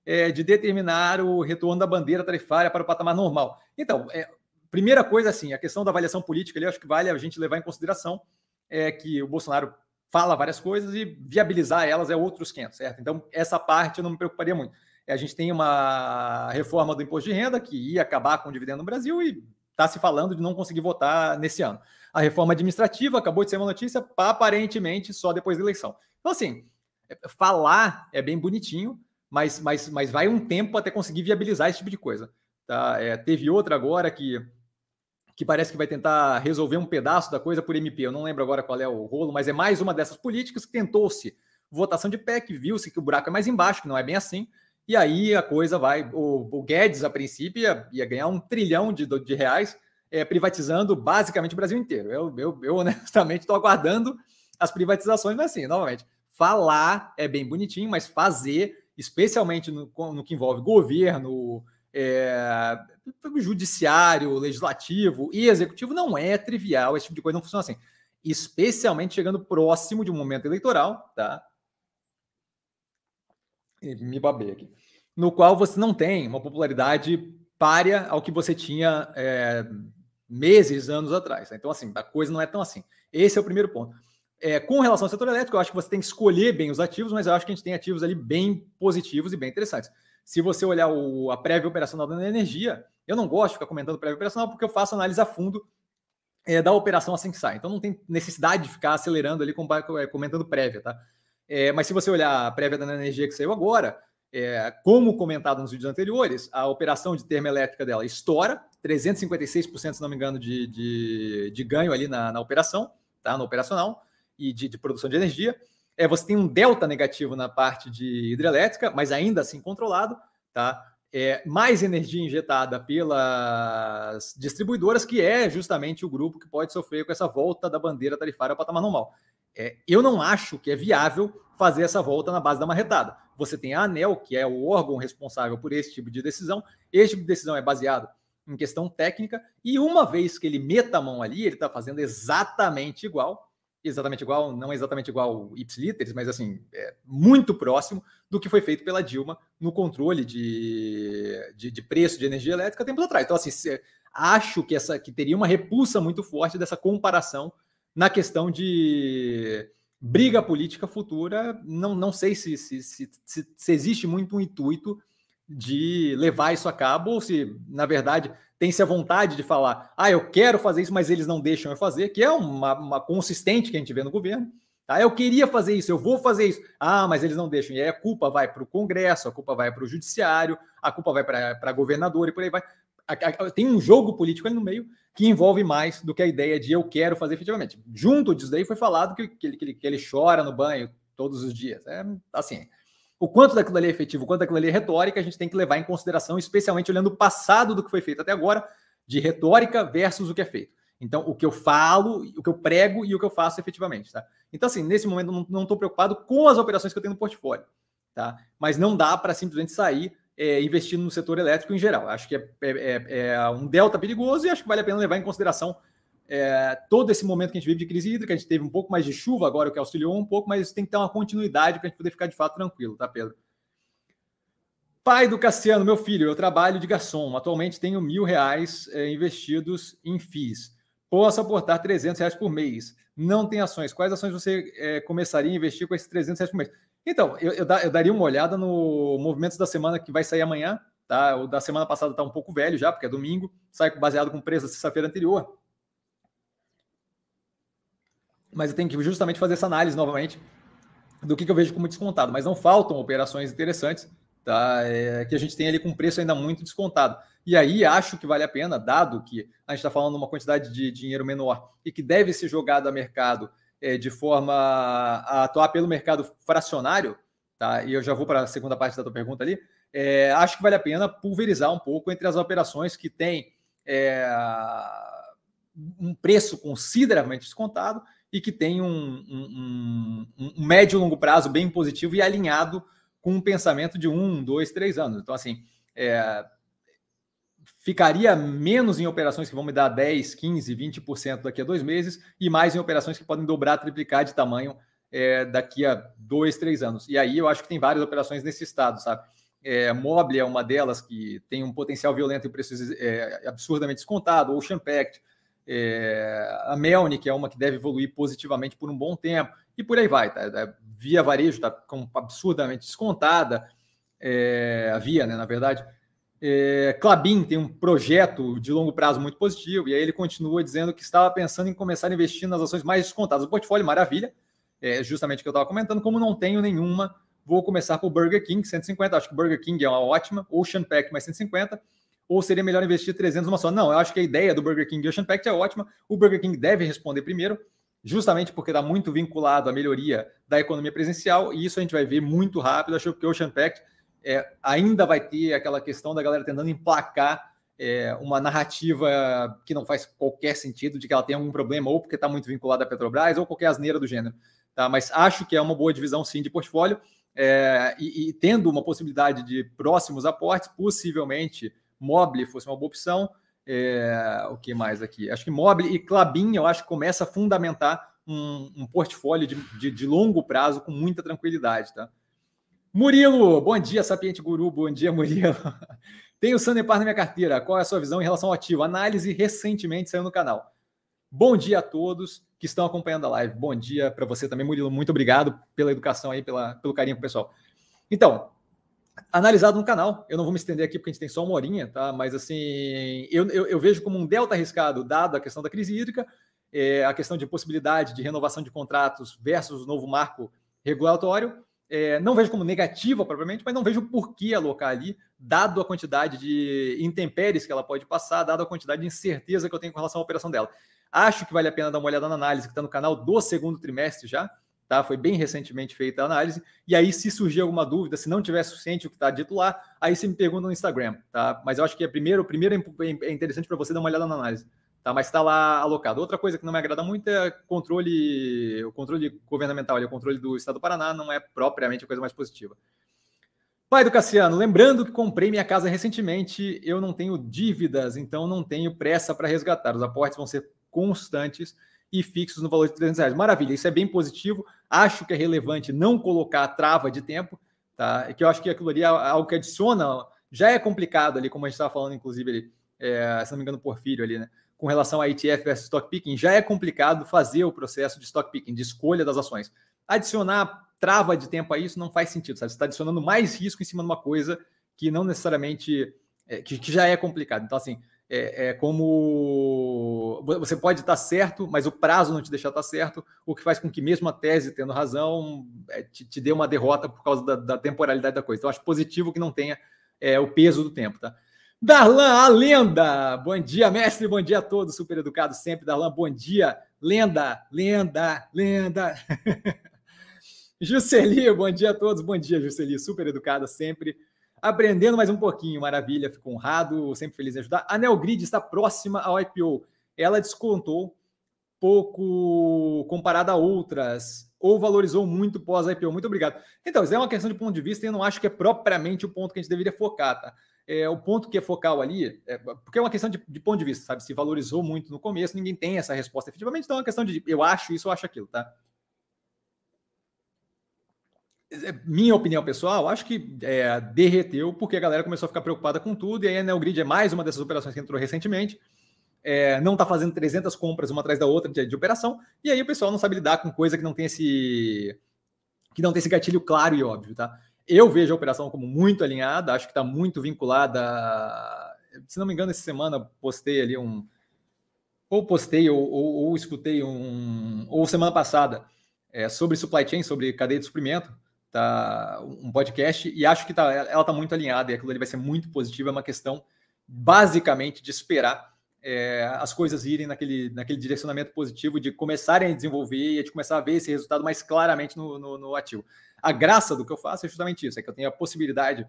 é, de determinar o retorno da bandeira tarifária para o patamar normal. Então, é, primeira coisa, assim, a questão da avaliação política ali, acho que vale a gente levar em consideração é que o Bolsonaro fala várias coisas e viabilizar elas é outros 500, certo? Então, essa parte eu não me preocuparia muito. É, a gente tem uma reforma do imposto de renda que ia acabar com o dividendo no Brasil e está se falando de não conseguir votar nesse ano. A reforma administrativa acabou de ser uma notícia, aparentemente só depois da eleição. Então, assim, é, falar é bem bonitinho, mas, mas, mas vai um tempo até conseguir viabilizar esse tipo de coisa. Tá? É, teve outra agora que que parece que vai tentar resolver um pedaço da coisa por MP. Eu não lembro agora qual é o rolo, mas é mais uma dessas políticas que tentou-se votação de PEC, viu-se que o buraco é mais embaixo, que não é bem assim, e aí a coisa vai. O, o Guedes, a princípio, ia, ia, ganhar um trilhão de, de reais é, privatizando basicamente o Brasil inteiro. Eu, eu, eu [laughs] honestamente, estou aguardando as privatizações, mas assim, novamente, falar é bem bonitinho, mas fazer, especialmente no, no que envolve governo, é, judiciário, legislativo e executivo não é trivial, esse tipo de coisa não funciona assim. Especialmente chegando próximo de um momento eleitoral, tá? Me babei aqui. No qual você não tem uma popularidade párea ao que você tinha é, meses, anos atrás. Tá? Então, assim, a coisa não é tão assim. Esse é o primeiro ponto. É, com relação ao setor elétrico, eu acho que você tem que escolher bem os ativos, mas eu acho que a gente tem ativos ali bem positivos e bem interessantes. Se você olhar o, a prévia operacional da energia, eu não gosto de ficar comentando prévia operacional porque eu faço análise a fundo é, da operação assim que sai. Então não tem necessidade de ficar acelerando ali é, comentando prévia, tá? É, mas se você olhar a prévia da energia que saiu agora, é, como comentado nos vídeos anteriores, a operação de termoelétrica dela estoura, 356%, se não me engano, de, de, de ganho ali na, na, operação, tá? No operacional e de, de, produção de energia. É, você tem um delta negativo na parte de hidrelétrica, mas ainda assim controlado, tá? É, mais energia injetada pelas distribuidoras, que é justamente o grupo que pode sofrer com essa volta da bandeira tarifária ao patamar normal. É, eu não acho que é viável fazer essa volta na base da marretada. Você tem a ANEL, que é o órgão responsável por esse tipo de decisão. Esse tipo de decisão é baseado em questão técnica, e uma vez que ele meta a mão ali, ele está fazendo exatamente igual, exatamente igual, não exatamente igual ipsiliteres, mas assim, é muito próximo do que foi feito pela Dilma no controle de, de, de preço de energia elétrica tempos atrás. Então, assim, acho que, essa, que teria uma repulsa muito forte dessa comparação na questão de briga política futura. Não, não sei se, se, se, se existe muito um intuito de levar isso a cabo, ou se, na verdade, tem-se a vontade de falar, ah, eu quero fazer isso, mas eles não deixam eu fazer, que é uma, uma consistente que a gente vê no governo. Tá? Eu queria fazer isso, eu vou fazer isso. Ah, mas eles não deixam. E aí a culpa vai para o Congresso, a culpa vai para o Judiciário, a culpa vai para governador e por aí vai. Tem um jogo político ali no meio que envolve mais do que a ideia de eu quero fazer efetivamente. Junto disso daí foi falado que, que, ele, que ele chora no banho todos os dias. É assim, o quanto daquilo ali é efetivo, o quanto daquilo ali é retórica, a gente tem que levar em consideração, especialmente olhando o passado do que foi feito até agora, de retórica versus o que é feito. Então, o que eu falo, o que eu prego e o que eu faço efetivamente, tá? Então, assim, nesse momento não estou preocupado com as operações que eu tenho no portfólio, tá? Mas não dá para simplesmente sair é, investindo no setor elétrico em geral. Acho que é, é, é, é, um delta perigoso e acho que vale a pena levar em consideração é, todo esse momento que a gente vive de crise hídrica. A gente teve um pouco mais de chuva agora, o que auxiliou um pouco, mas tem que ter uma continuidade para a gente poder ficar de fato tranquilo, tá, Pedro? Pai do Cassiano, meu filho, eu trabalho de garçom. Atualmente tenho mil reais é, investidos em FIIs. Posso aportar 300 reais por mês. Não tem ações. Quais ações você é, começaria a investir com esses 300 reais por mês? Então, eu, eu, eu, daria uma olhada no Movimentos da Semana que vai sair amanhã. Tá? O da semana passada está um pouco velho já, porque é domingo. Sai baseado com preço da sexta-feira anterior. Mas eu tenho que justamente fazer essa análise novamente do que, que eu vejo como descontado. Mas não faltam operações interessantes tá? É, que a gente tem ali com preço ainda muito descontado. E aí acho que vale a pena, dado que a gente está falando uma quantidade de dinheiro menor e que deve ser jogado a mercado é, de forma a atuar pelo mercado fracionário, tá? E eu já vou para a segunda parte da tua pergunta ali. É, acho que vale a pena pulverizar um pouco entre as operações que têm é, um preço consideravelmente descontado e que tem um, um, um, um médio e longo prazo bem positivo e alinhado com um pensamento de um, dois, três anos. Então, assim, é, ficaria menos em operações que vão me dar 10, 15, 20% daqui a dois meses e mais em operações que podem dobrar, triplicar de tamanho é, daqui a dois, três anos. E aí eu acho que tem várias operações nesse estado, sabe? É, Mobile é uma delas que tem um potencial violento e preço é, absurdamente descontado, Ocean Pact, é, a Melni, que é uma que deve evoluir positivamente por um bom tempo, e por aí vai. Tá? É, via Varejo está absurdamente descontada, é, a Via, né, na verdade, é, Clabin tem um projeto de longo prazo muito positivo, e aí ele continua dizendo que estava pensando em começar a investir nas ações mais descontadas. O portfólio, maravilha, é justamente o que eu estava comentando. Como não tenho nenhuma, vou começar por Burger King, 150. Acho que Burger King é uma ótima, Ocean Pack mais 150. Ou seria melhor investir 300 numa só? Não, eu acho que a ideia do Burger King Ocean Pact é ótima. O Burger King deve responder primeiro, justamente porque está muito vinculado à melhoria da economia presencial, e isso a gente vai ver muito rápido. Acho que o Ocean Pact é, ainda vai ter aquela questão da galera tentando emplacar é, uma narrativa que não faz qualquer sentido de que ela tem algum problema, ou porque está muito vinculada à Petrobras, ou qualquer asneira do gênero. Tá? Mas acho que é uma boa divisão, sim, de portfólio. É, e, e, tendo uma possibilidade de próximos aportes, possivelmente Mobile fosse uma boa opção. É, o que mais aqui? Acho que Mobile e Clabin, eu acho que começa a fundamentar um, um portfólio de, de, de longo prazo com muita tranquilidade. Tá? Murilo, bom dia, Sapiente Guru, bom dia, Murilo. [laughs] Tenho Sanepar na minha carteira. Qual é a sua visão em relação ao ativo? Análise recentemente saiu no canal. Bom dia a todos que estão acompanhando a live. Bom dia para você também, Murilo. Muito obrigado pela educação aí, pela, pelo carinho com o pessoal. Então, analisado no canal, eu não vou me estender aqui porque a gente tem só uma horinha, tá? Mas assim, eu, eu, eu vejo como um delta arriscado, dado a questão da crise hídrica, é, a questão de possibilidade de renovação de contratos versus o novo marco regulatório é, não vejo como negativa propriamente, mas não vejo por que alocar ali, dado a quantidade de intempéries que ela pode passar, dado a quantidade de incerteza que eu tenho com relação à operação dela. Acho que vale a pena dar uma olhada na análise que está no canal do segundo trimestre já, tá? Foi bem recentemente feita a análise. E aí, se surgir alguma dúvida, se não tiver suficiente o que está dito lá, aí você me pergunta no Instagram, tá? Mas eu acho que é primeiro, primeiro é interessante para você dar uma olhada na análise tá? Mas está lá alocado. Outra coisa que não me agrada muito é controle, o controle governamental, o controle do Estado do Paraná não é propriamente a coisa mais positiva. Pai do Cassiano, lembrando que comprei minha casa recentemente, eu não tenho dívidas, então não tenho pressa para resgatar. Os aportes vão ser constantes e fixos no valor de 300 reais. Maravilha, isso é bem positivo. Acho que é relevante não colocar trava de tempo, tá? Que eu acho que aquilo ali é algo que adiciona, já é complicado ali, como a gente estava falando, inclusive, ali, é, se não me engano, por filho ali, né? com relação a ETF versus stock picking, já é complicado fazer o processo de stock picking, de escolha das ações. Adicionar trava de tempo a isso não faz sentido, sabe? Você está adicionando mais risco em cima de uma coisa que não necessariamente. É, que, que, já é complicado. Então, assim, é, é, como você pode estar certo, mas o prazo não te deixar estar certo, o que faz com que, mesmo a tese tendo razão, é, te, te dê uma derrota por causa da, da, temporalidade da coisa. Então, acho positivo que não tenha é, o peso do tempo, tá? Darlan, a lenda. Bom dia, mestre. Bom dia a todos. Super educado sempre. Darlan, bom dia. Lenda, lenda, lenda. [laughs] Jusceli, bom dia a todos. Bom dia, Jusceli. Super educada sempre. Aprendendo mais um pouquinho. Maravilha, fico honrado. Sempre feliz em ajudar. A Neogrid está próxima ao IPO. Ela descontou pouco comparada a outras ou valorizou muito pós-IPO. Muito obrigado. Então, isso é uma questão de ponto de vista e eu não acho que é propriamente o ponto que a gente deveria focar, tá? é, o ponto que é focal ali, é, porque é uma questão de, de, ponto de vista, sabe? Se valorizou muito no começo, ninguém tem essa resposta efetivamente, então é uma questão de eu acho isso, eu acho aquilo, tá? É, minha opinião pessoal, acho que é, derreteu porque a galera começou a ficar preocupada com tudo, e aí a Neogrid é mais uma dessas operações que entrou recentemente, é, não está fazendo 300 compras uma atrás da outra de, de, operação, e aí o pessoal não sabe lidar com coisa que não tem esse que não tem esse gatilho claro e óbvio, tá? Eu vejo a operação como muito alinhada, acho que está muito vinculada. Se não me engano, essa semana postei ali um. Ou postei, ou, ou, ou escutei um. Ou semana passada, é, sobre supply chain, sobre cadeia de suprimento, tá, um podcast, e acho que tá, ela está muito alinhada e aquilo ali vai ser muito positivo. É uma questão basicamente de esperar é, as coisas irem naquele, naquele direcionamento positivo de começarem a desenvolver e de começar a ver esse resultado mais claramente no, no, no ativo. A graça do que eu faço é justamente isso, é que eu tenho a possibilidade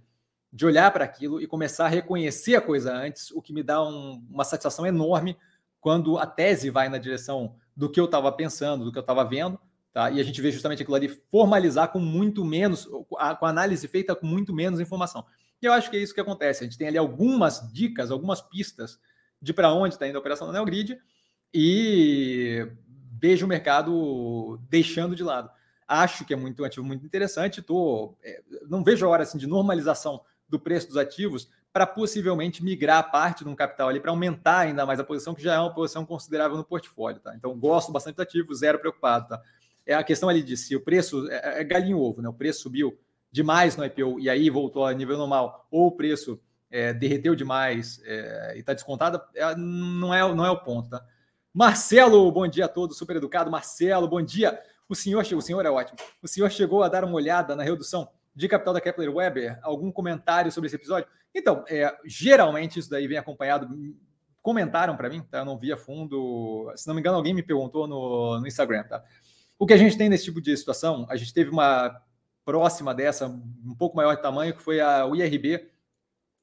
de olhar para aquilo e começar a reconhecer a coisa antes, o que me dá um, uma satisfação enorme quando a tese vai na direção do que eu estava pensando, do que eu estava vendo, tá? E a gente vê justamente aquilo ali formalizar com muito menos, com análise feita com muito menos informação. E eu acho que é isso que acontece. A gente tem ali algumas dicas, algumas pistas de para onde está indo a operação da Neogrid e vejo o mercado deixando de lado. Acho que é muito um ativo muito interessante. Tô, é, não vejo a hora assim, de normalização do preço dos ativos para possivelmente migrar parte de um capital ali para aumentar ainda mais a posição, que já é uma posição considerável no portfólio. Tá? Então, gosto bastante do ativo, zero preocupado. Tá? É a questão ali de se o preço é, é galinho ovo, né? O preço subiu demais no IPO e aí voltou a nível normal, ou o preço é, derreteu demais é, e está descontada, é, não, é, não é o ponto, tá? Marcelo, bom dia a todos, super educado. Marcelo, bom dia. O senhor, o senhor é ótimo. O senhor chegou a dar uma olhada na redução de capital da Kepler Weber? Algum comentário sobre esse episódio? Então, é, geralmente isso daí vem acompanhado. Comentaram para mim, tá? Eu não vi a fundo. Se não me engano, alguém me perguntou no, no Instagram, tá? O que a gente tem nesse tipo de situação, a gente teve uma próxima dessa, um pouco maior de tamanho, que foi a, IRB,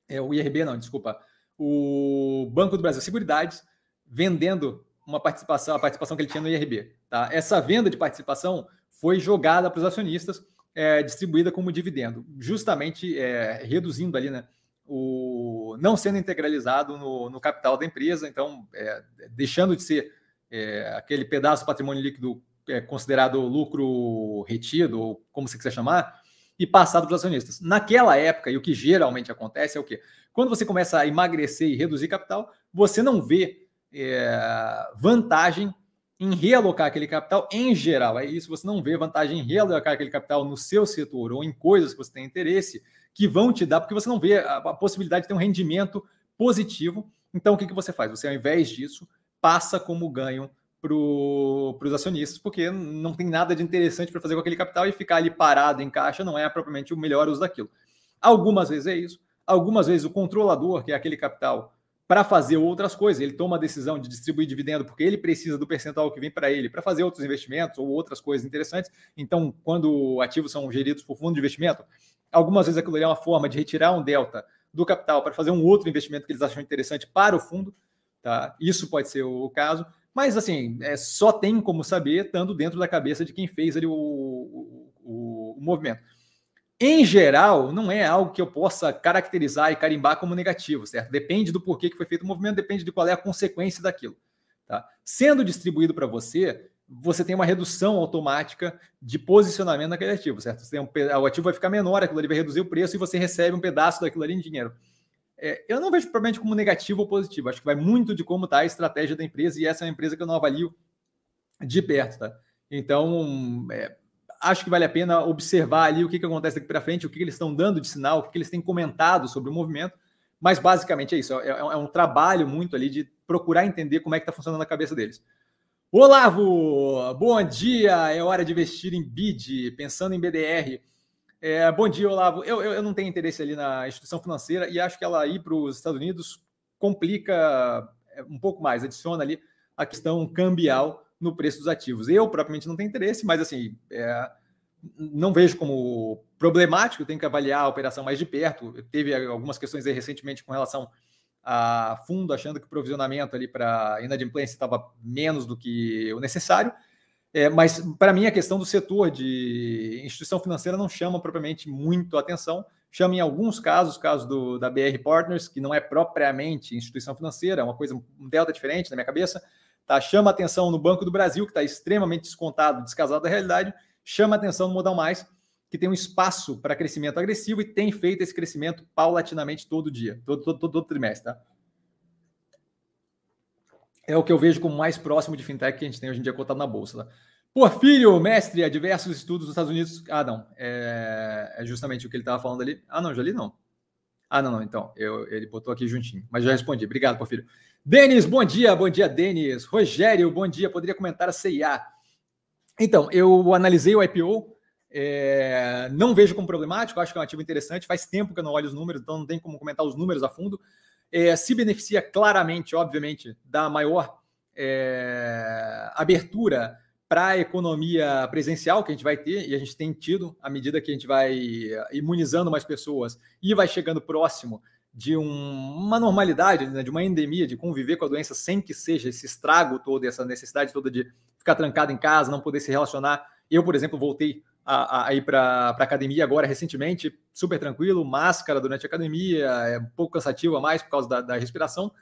é, o IRB não, desculpa, o Banco do Brasil Seguridades vendendo uma participação, a participação que ele tinha no IRB. Tá? Essa venda de participação foi jogada para os acionistas, é, distribuída como dividendo, justamente é, reduzindo ali, né, o não sendo integralizado no, no capital da empresa, então é, deixando de ser é, aquele pedaço patrimônio líquido é, considerado lucro retido, ou como você quiser chamar, e passado para os acionistas. Naquela época, e o que geralmente acontece é o quê? Quando você começa a emagrecer e reduzir capital, você não vê é, vantagem em realocar aquele capital em geral. É isso, você não vê vantagem em realocar aquele capital no seu setor ou em coisas que você tem interesse que vão te dar, porque você não vê a, a possibilidade de ter um rendimento positivo. Então, o que, que você faz? Você, ao invés disso, passa como ganho para os acionistas, porque não tem nada de interessante para fazer com aquele capital e ficar ali parado em caixa não é propriamente o melhor uso daquilo. Algumas vezes é isso, algumas vezes o controlador, que é aquele capital, para fazer outras coisas, ele toma a decisão de distribuir dividendo porque ele precisa do percentual que vem para ele para fazer outros investimentos ou outras coisas interessantes. Então, quando ativos são geridos por fundo de investimento, algumas vezes aquilo é uma forma de retirar um delta do capital para fazer um outro investimento que eles acham interessante para o fundo. Tá? Isso pode ser o caso. Mas, assim, é, só tem como saber estando dentro da cabeça de quem fez ali o, o, o, o movimento. Em geral, não é algo que eu possa caracterizar e carimbar como negativo, certo? Depende do porquê que foi feito o movimento, depende de qual é a consequência daquilo. Tá? Sendo distribuído para você, você tem uma redução automática de posicionamento naquele ativo, certo? Um, o ativo vai ficar menor, aquilo ali vai reduzir o preço e você recebe um pedaço daquilo ali em dinheiro. É, eu não vejo propriamente como negativo ou positivo. Acho que vai muito de como está a estratégia da empresa e essa é uma empresa que eu não avalio de perto, tá? Então, é, acho que vale a pena observar ali o que, que acontece daqui para frente, o que, que eles estão dando de sinal, o que, que eles têm comentado sobre o movimento. Mas basicamente é isso. É, é um trabalho muito ali de procurar entender como é que está funcionando a cabeça deles. Olavo, bom dia. É hora de investir em BID, pensando em BDR. É, bom dia, Olavo. Eu, eu, eu, não tenho interesse ali na instituição financeira e acho que ela ir para os Estados Unidos complica é, um pouco mais, adiciona ali a questão cambial no preço dos ativos. Eu, propriamente, não tenho interesse, mas assim, é, não vejo como problemático, tenho que avaliar a operação mais de perto. Teve algumas questões aí recentemente com relação a fundo, achando que o provisionamento ali para inadimplência estava menos do que o necessário. É, mas, para mim, a questão do setor de instituição financeira não chama propriamente muito atenção. Chama em alguns casos, caso do, da BR Partners, que não é propriamente instituição financeira, é uma coisa, um delta diferente na minha cabeça. Tá? Chama atenção no Banco do Brasil, que está extremamente descontado, descasado da realidade. Chama atenção no Modal Mais, que tem um espaço para crescimento agressivo e tem feito esse crescimento paulatinamente todo dia, todo, todo, todo, todo trimestre. Tá? É o que eu vejo como mais próximo de fintech que a gente tem hoje em dia cotado na bolsa. Tá? Porfírio, mestre, a diversos estudos nos Estados Unidos. Ah, não. É, é justamente o que ele estava falando ali. Ah, não, já li não. Ah, não, não. Então, eu, ele botou aqui juntinho. Mas já respondi. Obrigado, Porfírio. Denis, bom dia. Bom dia, Denis. Rogério, bom dia. Poderia comentar a CIA? Então, eu analisei o IPO. É, não vejo como problemático. Acho que é um ativo interessante. Faz tempo que eu não olho os números, então não tem como comentar os números a fundo é, se beneficia claramente, obviamente, da maior é, abertura para a economia presencial que a gente vai ter, e a gente tem tido, à medida que a gente vai imunizando mais pessoas e vai chegando próximo de um, uma normalidade, né, de uma endemia, de conviver com a doença sem que seja esse estrago todo, essa necessidade toda de ficar trancado em casa, não poder se relacionar. Eu, por exemplo, voltei a, a ir para a academia agora recentemente, super tranquilo, máscara durante a academia, é um pouco cansativo a mais por causa da, da respiração,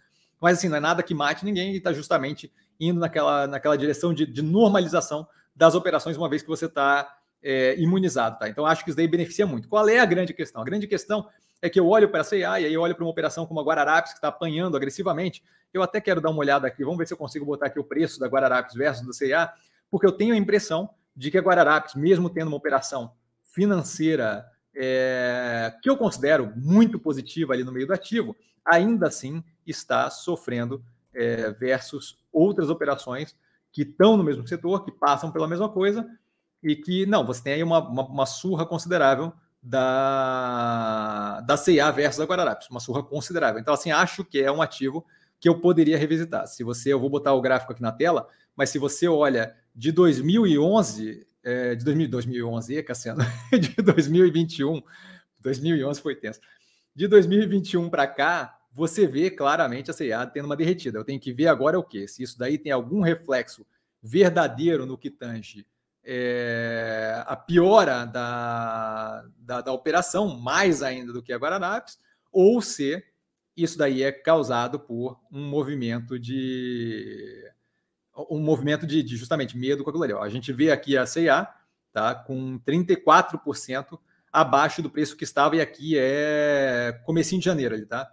mas assim, não é nada que mate ninguém e está justamente indo naquela, naquela direção de, de, normalização das operações, uma vez que você está é, imunizado. Tá? Então, acho que isso daí beneficia muito. Qual é a grande questão? A grande questão é que eu olho para a CIA e aí olho para uma operação como a Guararapes, que está apanhando agressivamente. Eu até quero dar uma olhada aqui, vamos ver se eu consigo botar aqui o preço da Guararapes versus da CIA, porque eu tenho a impressão de que a Guararapes, mesmo tendo uma operação financeira é, que eu considero muito positiva ali no meio do ativo, ainda assim está sofrendo é, versus outras operações que estão no mesmo setor, que passam pela mesma coisa e que, não, você tem aí uma, uma, uma surra considerável da, da CIA versus a Guararapes, uma surra considerável. Então, assim, acho que é um ativo que eu poderia revisitar. Se você, eu vou botar o gráfico aqui na tela, mas se você olha de 2011, é, de 2000, 2011, Cassiano, [laughs] de 2021, 2011 foi tenso. De 2021 para cá, você vê claramente a CIA tendo uma derretida. Eu tenho que ver agora o que? Se isso daí tem algum reflexo verdadeiro no que tange é, a piora da, da, da, operação, mais ainda do que a Guararapes, ou se isso daí é causado por um movimento de um movimento de, de justamente medo com aquilo ali. Ó. A gente vê aqui a CIA tá, com 34% abaixo do preço que estava, e aqui é comecinho de janeiro ali, tá?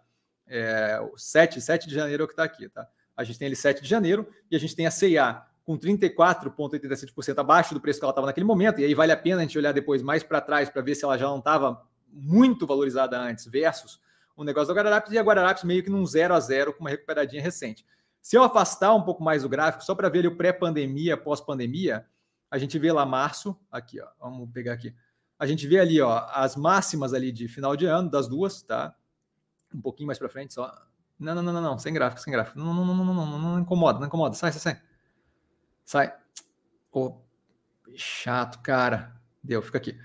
É, 7, 7 de janeiro é o que está aqui, tá? A gente tem ali 7 de janeiro e a gente tem a CIA com 34,87% abaixo do preço que ela estava naquele momento, e aí vale a pena a gente olhar depois mais para trás para ver se ela já não estava muito valorizada antes, versus o negócio da Guararapes, e a Guararapes meio que num 0 a 0 com uma recuperadinha recente. Se eu afastar um pouco mais o gráfico, só para ver ele o pré-pandemia, pós-pandemia, a gente vê lá março, aqui, ó, vamos pegar aqui. A gente vê ali, ó, as máximas ali de final de ano das duas, tá? Um pouquinho mais para frente só. Não, não, não, não, não, sem gráfico, sem gráfico. Não, não, não, não, não, não, não incomoda, não incomoda. Sai, sai, sai. Sai. Oh, chato, cara. Deu, fica aqui.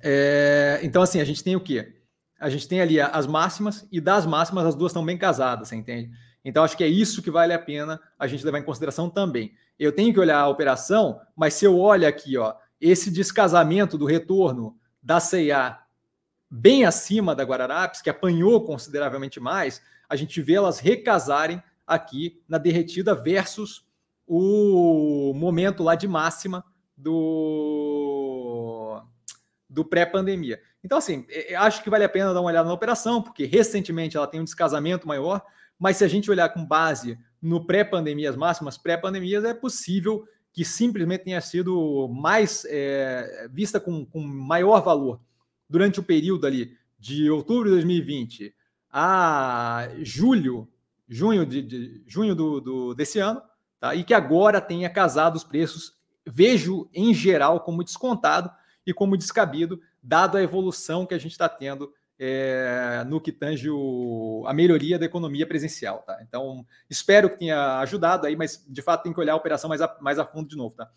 É, então, assim, a gente tem o quê? A gente tem ali as máximas, e das máximas as duas estão bem casadas, você entende? Então, acho que é isso que vale a pena a gente levar em consideração também. Eu tenho que olhar a operação, mas se eu olho aqui, ó, esse descasamento do retorno da CIA bem acima da Guararapes, que apanhou consideravelmente mais, a gente vê elas recasarem aqui na derretida versus o momento lá de máxima do, do pré-pandemia. Então, assim, acho que vale a pena dar uma olhada na operação, porque recentemente ela tem um descasamento maior, mas se a gente olhar com base no pré-pandemia, as máximas pré-pandemias, é possível que simplesmente tenha sido mais é, vista com, com maior valor durante o período ali de outubro de 2020 a julho, junho de, de junho do, do, desse ano, tá? e que agora tenha casado os preços, vejo em geral como descontado e como descabido, dado a evolução que a gente está tendo é, no que tange o, a melhoria da economia presencial. Tá? Então, espero que tenha ajudado aí, mas de fato tem que olhar a operação mais a, mais a fundo de novo. Tá?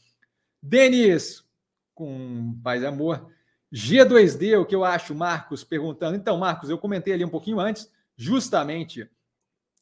Denis, com paz e amor. G2D, o que eu acho, Marcos perguntando. Então, Marcos, eu comentei ali um pouquinho antes, justamente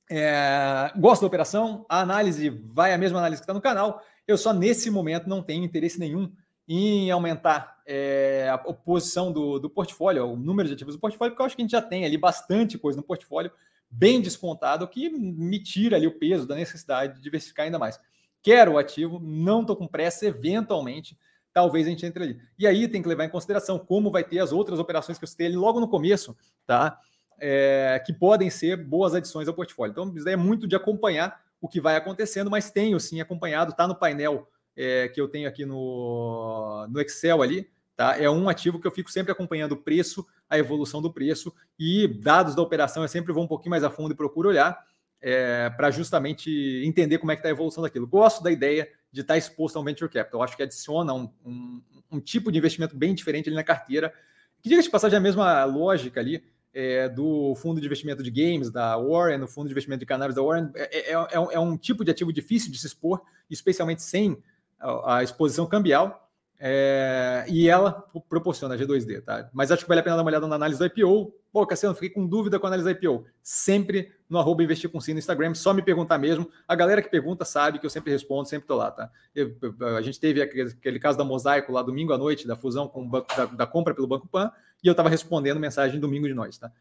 é, gosto da operação, a análise vai a mesma análise que está no canal. Eu só nesse momento não tenho interesse nenhum em aumentar é, a posição do, do portfólio, o número de ativos do portfólio, porque eu acho que a gente já tem ali bastante coisa no portfólio bem descontado, que me tira ali o peso da necessidade de diversificar ainda mais. Quero o ativo, não estou com pressa, eventualmente, talvez a gente entre ali. E aí tem que levar em consideração como vai ter as outras operações que eu citei ali logo no começo, tá? é, que podem ser boas adições ao portfólio. Então, isso é muito de acompanhar o que vai acontecendo, mas tenho sim acompanhado, está no painel é, que eu tenho aqui no, no Excel ali, tá? É um ativo que eu fico sempre acompanhando o preço, a evolução do preço e dados da operação, eu sempre vou um pouquinho mais a fundo e procuro olhar é, para justamente entender como é que está a evolução daquilo. Gosto da ideia de estar tá exposto ao venture capital. Eu acho que adiciona um, um, um tipo de investimento bem diferente ali na carteira. Que diga de passagem é a mesma lógica ali é, do fundo de investimento de games da Warren, no fundo de investimento de cannabis da Warren, é, é, é, é um tipo de ativo difícil de se expor, especialmente sem a, a exposição cambial. É, e ela proporciona G2D, tá? Mas acho que vale a pena dar uma olhada na análise do IPO. Pô, Cassiano, fiquei com dúvida com a análise do IPO. Sempre no arroba investir com sim no Instagram, só me perguntar mesmo. A galera que pergunta sabe que eu sempre respondo, sempre tô lá, tá? Eu, a gente teve aquele, caso da Mosaico lá domingo à noite, da fusão com o banco, da, da compra pelo Banco Pan, e eu estava respondendo mensagem domingo de noite, tá?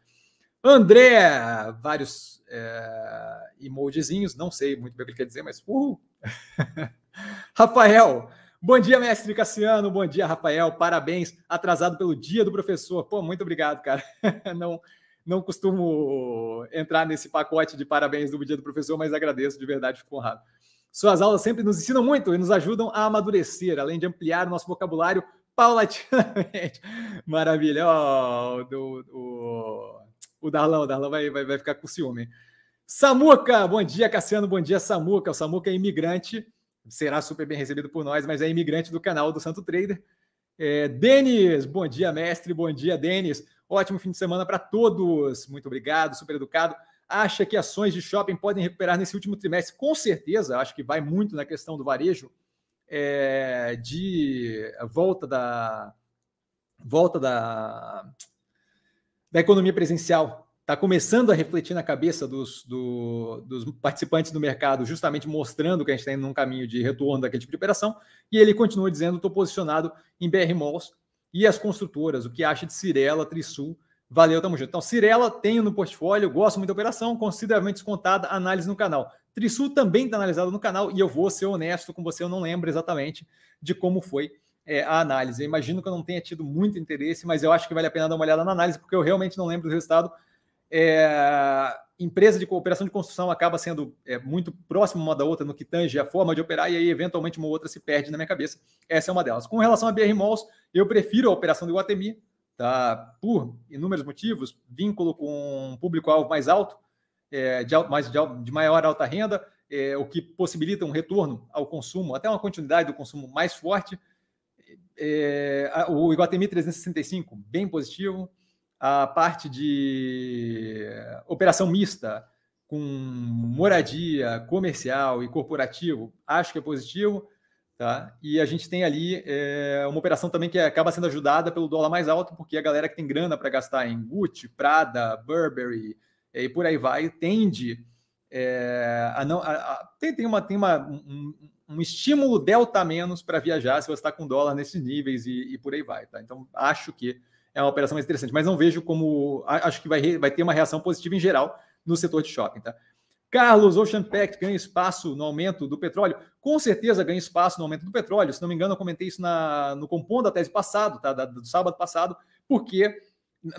André, vários é, emojizinhos, não sei muito bem o que ele quer dizer, mas uhul. [laughs] Rafael, bom dia, mestre Cassiano, bom dia, Rafael, parabéns, atrasado pelo dia do professor. Pô, muito obrigado, cara. [laughs] não, não costumo entrar nesse pacote de parabéns do dia do professor, mas agradeço, de verdade, fico honrado. Suas aulas sempre nos ensinam muito e nos ajudam a amadurecer, além de ampliar o nosso vocabulário paulatinamente. [laughs] Maravilha. Oh, do, o, o Darlão, o vai, vai, vai ficar com ciúme. Samuca, bom dia, Cassiano, bom dia, Samuca. O Samuca é imigrante, será super bem recebido por nós, mas é imigrante do canal do Santo Trader. É, Denis, bom dia, mestre, bom dia, Denis. Ótimo fim de semana para todos. Muito obrigado, super educado. Acha que ações de shopping podem recuperar nesse último trimestre? Com certeza, acho que vai muito na questão do varejo é, de volta da volta da, da economia presencial está começando a refletir na cabeça dos, do, dos participantes do mercado, justamente mostrando que a gente está indo num caminho de retorno daquele tipo de operação. E ele continua dizendo: estou posicionado em BR Malls e as construtoras, o que acha de Cirela, Trisul. Valeu, tamo junto. Então, Cirela tenho no portfólio, gosto muito da operação, consideravelmente descontada, análise no canal. Trisul também está analisado no canal e eu vou ser honesto com você, eu não lembro exatamente de como foi é, a análise. Eu imagino que eu não tenha tido muito interesse, mas eu acho que vale a pena dar uma olhada na análise, porque eu realmente não lembro do resultado. É, empresa de cooperação de construção acaba sendo é, muito próxima uma da outra no que tange a forma de operar, e aí, eventualmente, uma outra se perde na minha cabeça. Essa é uma delas. Com relação a BR Malls, eu prefiro a operação do Guatemi, tá? por inúmeros motivos, vínculo com um público-alvo mais alto, é, de, mais, de, de, maior alta renda, é, o que possibilita um retorno ao consumo, até uma continuidade do consumo mais forte. É, o Iguatemi 365, bem positivo. A parte de operação mista, com moradia, comercial e corporativo, acho que é positivo. Tá? E a gente tem ali é, uma operação também que acaba sendo ajudada pelo dólar mais alto, porque a galera que tem grana para gastar em Gucci, Prada, Burberry e por aí vai, tende é, a não. A, a, tem, tem, uma, tem uma, um, um estímulo delta menos para viajar se você está com dólar nesses níveis e, e, por aí vai. Tá? Então, acho que é uma operação mais interessante, mas não vejo como. Acho que vai, vai ter uma reação positiva em geral no setor de shopping. Tá? Carlos, Ocean Pact ganha espaço no aumento do petróleo? Com certeza ganha espaço no aumento do petróleo. Se não me engano, eu comentei isso na, no compondo da tese passado, tá? Da, do sábado passado, porque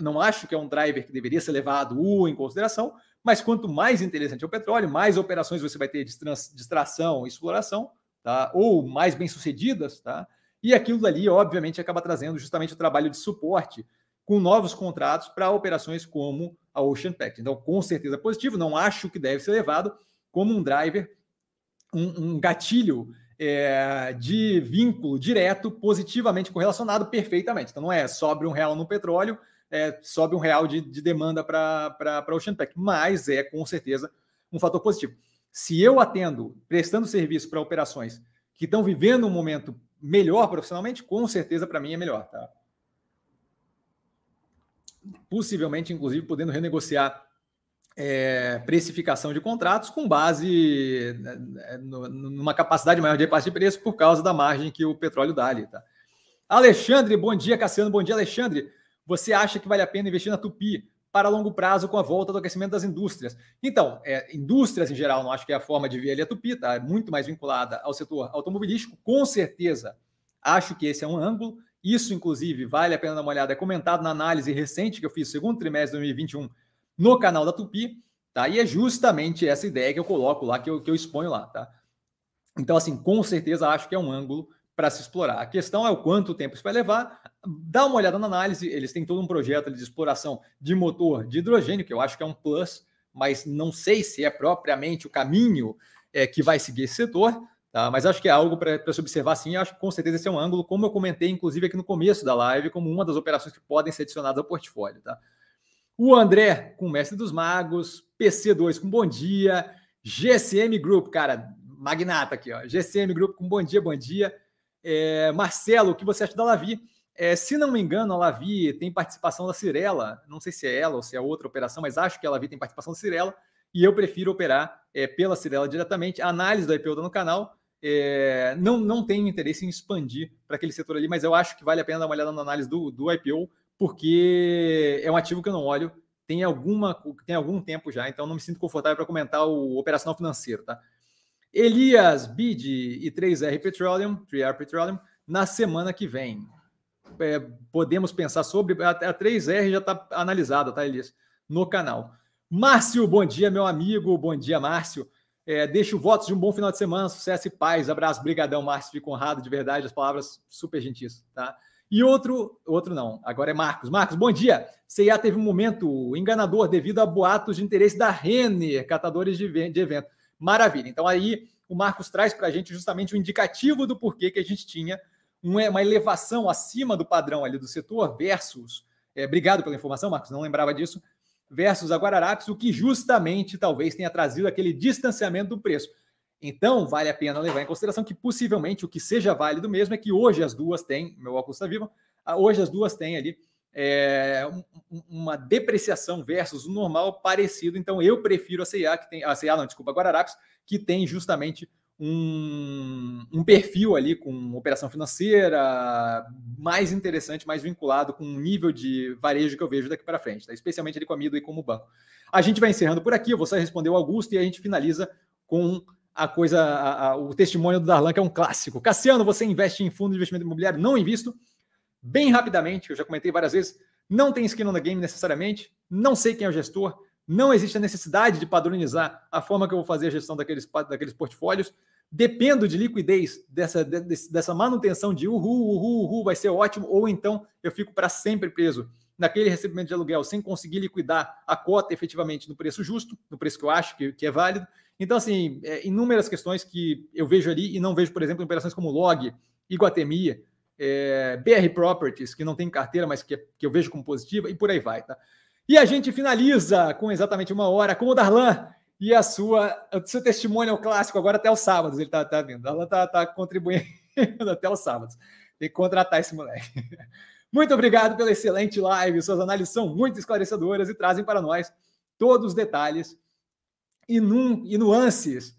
não acho que é um driver que deveria ser levado uh, em consideração, mas quanto mais interessante é o petróleo, mais operações você vai ter de distração e exploração, tá? ou mais bem-sucedidas, tá? E aquilo dali, obviamente, acaba trazendo justamente o trabalho de suporte com novos contratos para operações como a Ocean Pact. Então, com certeza positivo, não acho que deve ser levado como um driver, um, um gatilho é, de vínculo direto, positivamente correlacionado perfeitamente. Então, não é sobre um real no petróleo, é, sobe um real de, de demanda para Ocean Pact, mas é com certeza um fator positivo. Se eu atendo, prestando serviço para operações que estão vivendo um momento melhor profissionalmente, com certeza para mim é melhor. Tá? possivelmente, inclusive, podendo renegociar é, precificação de contratos com base né, né, numa capacidade maior de repasse de preço por causa da margem que o petróleo dá ali. Tá? Alexandre, bom dia, Cassiano, bom dia, Alexandre. Você acha que vale a pena investir na Tupi para longo prazo com a volta do aquecimento das indústrias? Então, é, indústrias em geral, não acho que é a forma de ver ali a Tupi, tá? É muito mais vinculada ao setor automobilístico, com certeza. Acho que esse é um ângulo. Isso, inclusive, vale a pena dar uma olhada. É comentado na análise recente que eu fiz, segundo trimestre de 2021, no canal da Tupi. Tá? E é justamente essa ideia que eu coloco lá, que eu, que eu exponho lá. Tá? Então, assim, com certeza acho que é um ângulo para se explorar. A questão é o quanto tempo isso vai levar. Dá uma olhada na análise. Eles têm todo um projeto de exploração de motor de hidrogênio, que eu acho que é um plus, mas não sei se é propriamente o caminho é, que vai seguir esse setor. Tá? Mas acho que é algo para se observar sim. Acho que com certeza esse é um ângulo, como eu comentei, inclusive, aqui no começo da live, como uma das operações que podem ser adicionadas ao portfólio. Tá? O André com Mestre dos Magos, PC2 com bom dia, GCM Group, cara, magnata aqui, ó. GCM Group com bom dia, bom dia. É, Marcelo, o que você acha da Lavi? É, se não me engano, a Lavi tem participação da Cirela. Não sei se é ela ou se é outra operação, mas acho que a Lavi tem participação da Cirela. E eu prefiro operar é, pela Cirela diretamente. A análise do IPO está no canal é, não, não tenho interesse em expandir para aquele setor ali, mas eu acho que vale a pena dar uma olhada na análise do, do IPO, porque é um ativo que eu não olho, tem, alguma, tem algum tempo já, então não me sinto confortável para comentar o operacional financeiro, tá? Elias, BID e 3R Petroleum, 3R Petroleum, na semana que vem. É, podemos pensar sobre. A, a 3R já está analisada, tá, Elias? No canal. Márcio, bom dia, meu amigo. Bom dia, Márcio. É, deixo votos de um bom final de semana, sucesso e paz. Abraço, brigadão, Márcio. Fico honrado, de verdade, as palavras super gentis, tá? E outro, outro não, agora é Marcos. Marcos, bom dia. CIA teve um momento enganador devido a boatos de interesse da Renner, catadores de, de evento. Maravilha. Então aí o Marcos traz para a gente justamente o indicativo do porquê que a gente tinha uma elevação acima do padrão ali do setor versus. É, obrigado pela informação, Marcos, não lembrava disso versus a Guararapes, o que justamente talvez tenha trazido aquele distanciamento do preço. Então, vale a pena levar em consideração que possivelmente o que seja válido mesmo é que hoje as duas têm, meu óculos está vivo, hoje as duas têm ali é, uma depreciação versus o normal parecido. Então, eu prefiro a CIA, que tem, a CIA não, desculpa, a Guararapes, que tem justamente um, um, perfil ali com operação financeira mais interessante, mais vinculado com um nível de varejo que eu vejo daqui para frente, tá? especialmente ali com a Mido e como banco. A gente vai encerrando por aqui, eu vou só responder o Augusto e a gente finaliza com a coisa, a, a, o testemunho do Darlan, que é um clássico. Cassiano, você investe em fundo de investimento imobiliário? Não invisto. Bem rapidamente, eu já comentei várias vezes, não tem skin the game necessariamente, não sei quem é o gestor, não existe a necessidade de padronizar a forma que eu vou fazer a gestão daqueles, daqueles portfólios. Dependo de liquidez dessa, de, dessa manutenção de uhul, uhul, uhul, vai ser ótimo, ou então eu fico para sempre preso naquele recebimento de aluguel sem conseguir liquidar a cota efetivamente no preço justo, no preço que eu acho que, que é válido. Então, assim, é, inúmeras questões que eu vejo ali e não vejo, por exemplo, em operações como Log, Iguatemi, é, BR Properties, que não tem carteira, mas que, que eu vejo como positiva, e por aí vai, tá? E a gente finaliza com exatamente uma hora com o Darlan e a sua, o seu testemunho clássico agora até os sábados. Ele tá, tá vindo. Darlan tá, tá contribuindo [laughs] até os sábados. Tem que contratar esse moleque. [laughs] Muito obrigado pela excelente live. Suas análises são muito esclarecedoras e trazem para nós todos os detalhes e, num, e nuances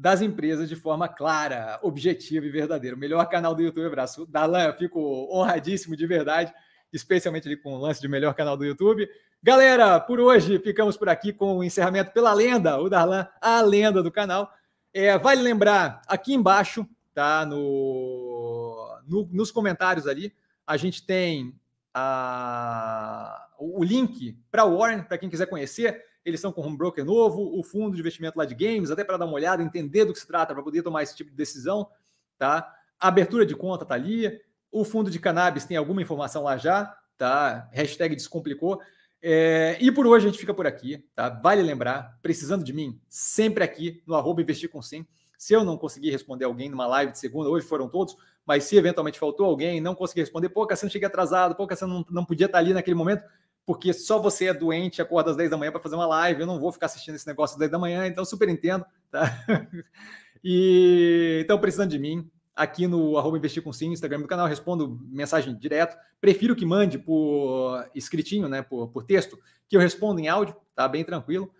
das empresas de forma clara, objetiva e verdadeira. O melhor canal do YouTube, abraço. Dalan, eu fico honradíssimo de verdade, especialmente ali com o lance de melhor canal do YouTube. Galera, por hoje ficamos por aqui com o encerramento pela lenda, o Darlan, a lenda do canal. É, vale lembrar, aqui embaixo, tá? No, no nos comentários ali, a gente tem a, o link para o Warren, para quem quiser conhecer eles estão com um broker novo, o fundo de investimento lá de games, até para dar uma olhada, entender do que se trata, para poder tomar esse tipo de decisão, tá? A abertura de conta tá ali, o fundo de cannabis tem alguma informação lá já, tá? Hashtag descomplicou. É, e por hoje a gente fica por aqui, tá? Vale lembrar, precisando de mim, sempre aqui no arroba investir com sim. Se eu não conseguir responder alguém numa live de segunda, hoje foram todos, mas se eventualmente faltou alguém, não consegui responder, pô, Cassiano, cheguei atrasado, pô, Cassiano, não, não podia estar ali naquele momento, porque só você é doente, acorda às 10 da manhã para fazer uma live, eu não vou ficar assistindo esse negócio às 10 da manhã, então super entendo, tá? [laughs] E então precisando de mim, aqui no arroba investir com sim, Instagram do canal, respondo mensagem direto. Prefiro que mande por escritinho, né? Por, por texto, que eu respondo em áudio, tá? Bem tranquilo.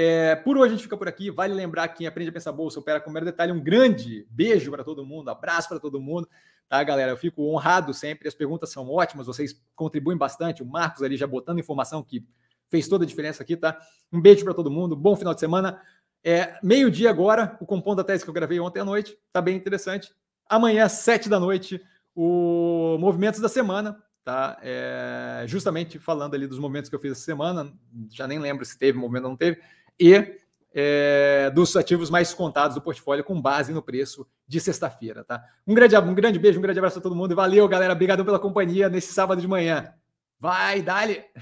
É, por hoje a gente fica por aqui. Vale lembrar que aprende a pensar bolsa, opera com mero detalhe. Um grande beijo para todo mundo, abraço para todo mundo. Tá, galera? Eu fico honrado sempre. As perguntas são ótimas, vocês contribuem bastante. O Marcos ali já botando informação que fez toda a diferença aqui, tá? Um beijo para todo mundo, bom final de semana. É, meio-dia agora, o compondo da tese que eu gravei ontem à noite, tá bem interessante. Amanhã, sete da noite, o Movimentos da Semana, tá? É, justamente falando ali dos movimentos que eu fiz essa semana, já nem lembro se teve movimento ou não teve, e é, dos ativos mais contados do portfólio com base no preço de sexta-feira, tá? Um grande, um grande beijo, um grande abraço a todo mundo e valeu, galera. Obrigado pela companhia nesse sábado de manhã. Vai, dale!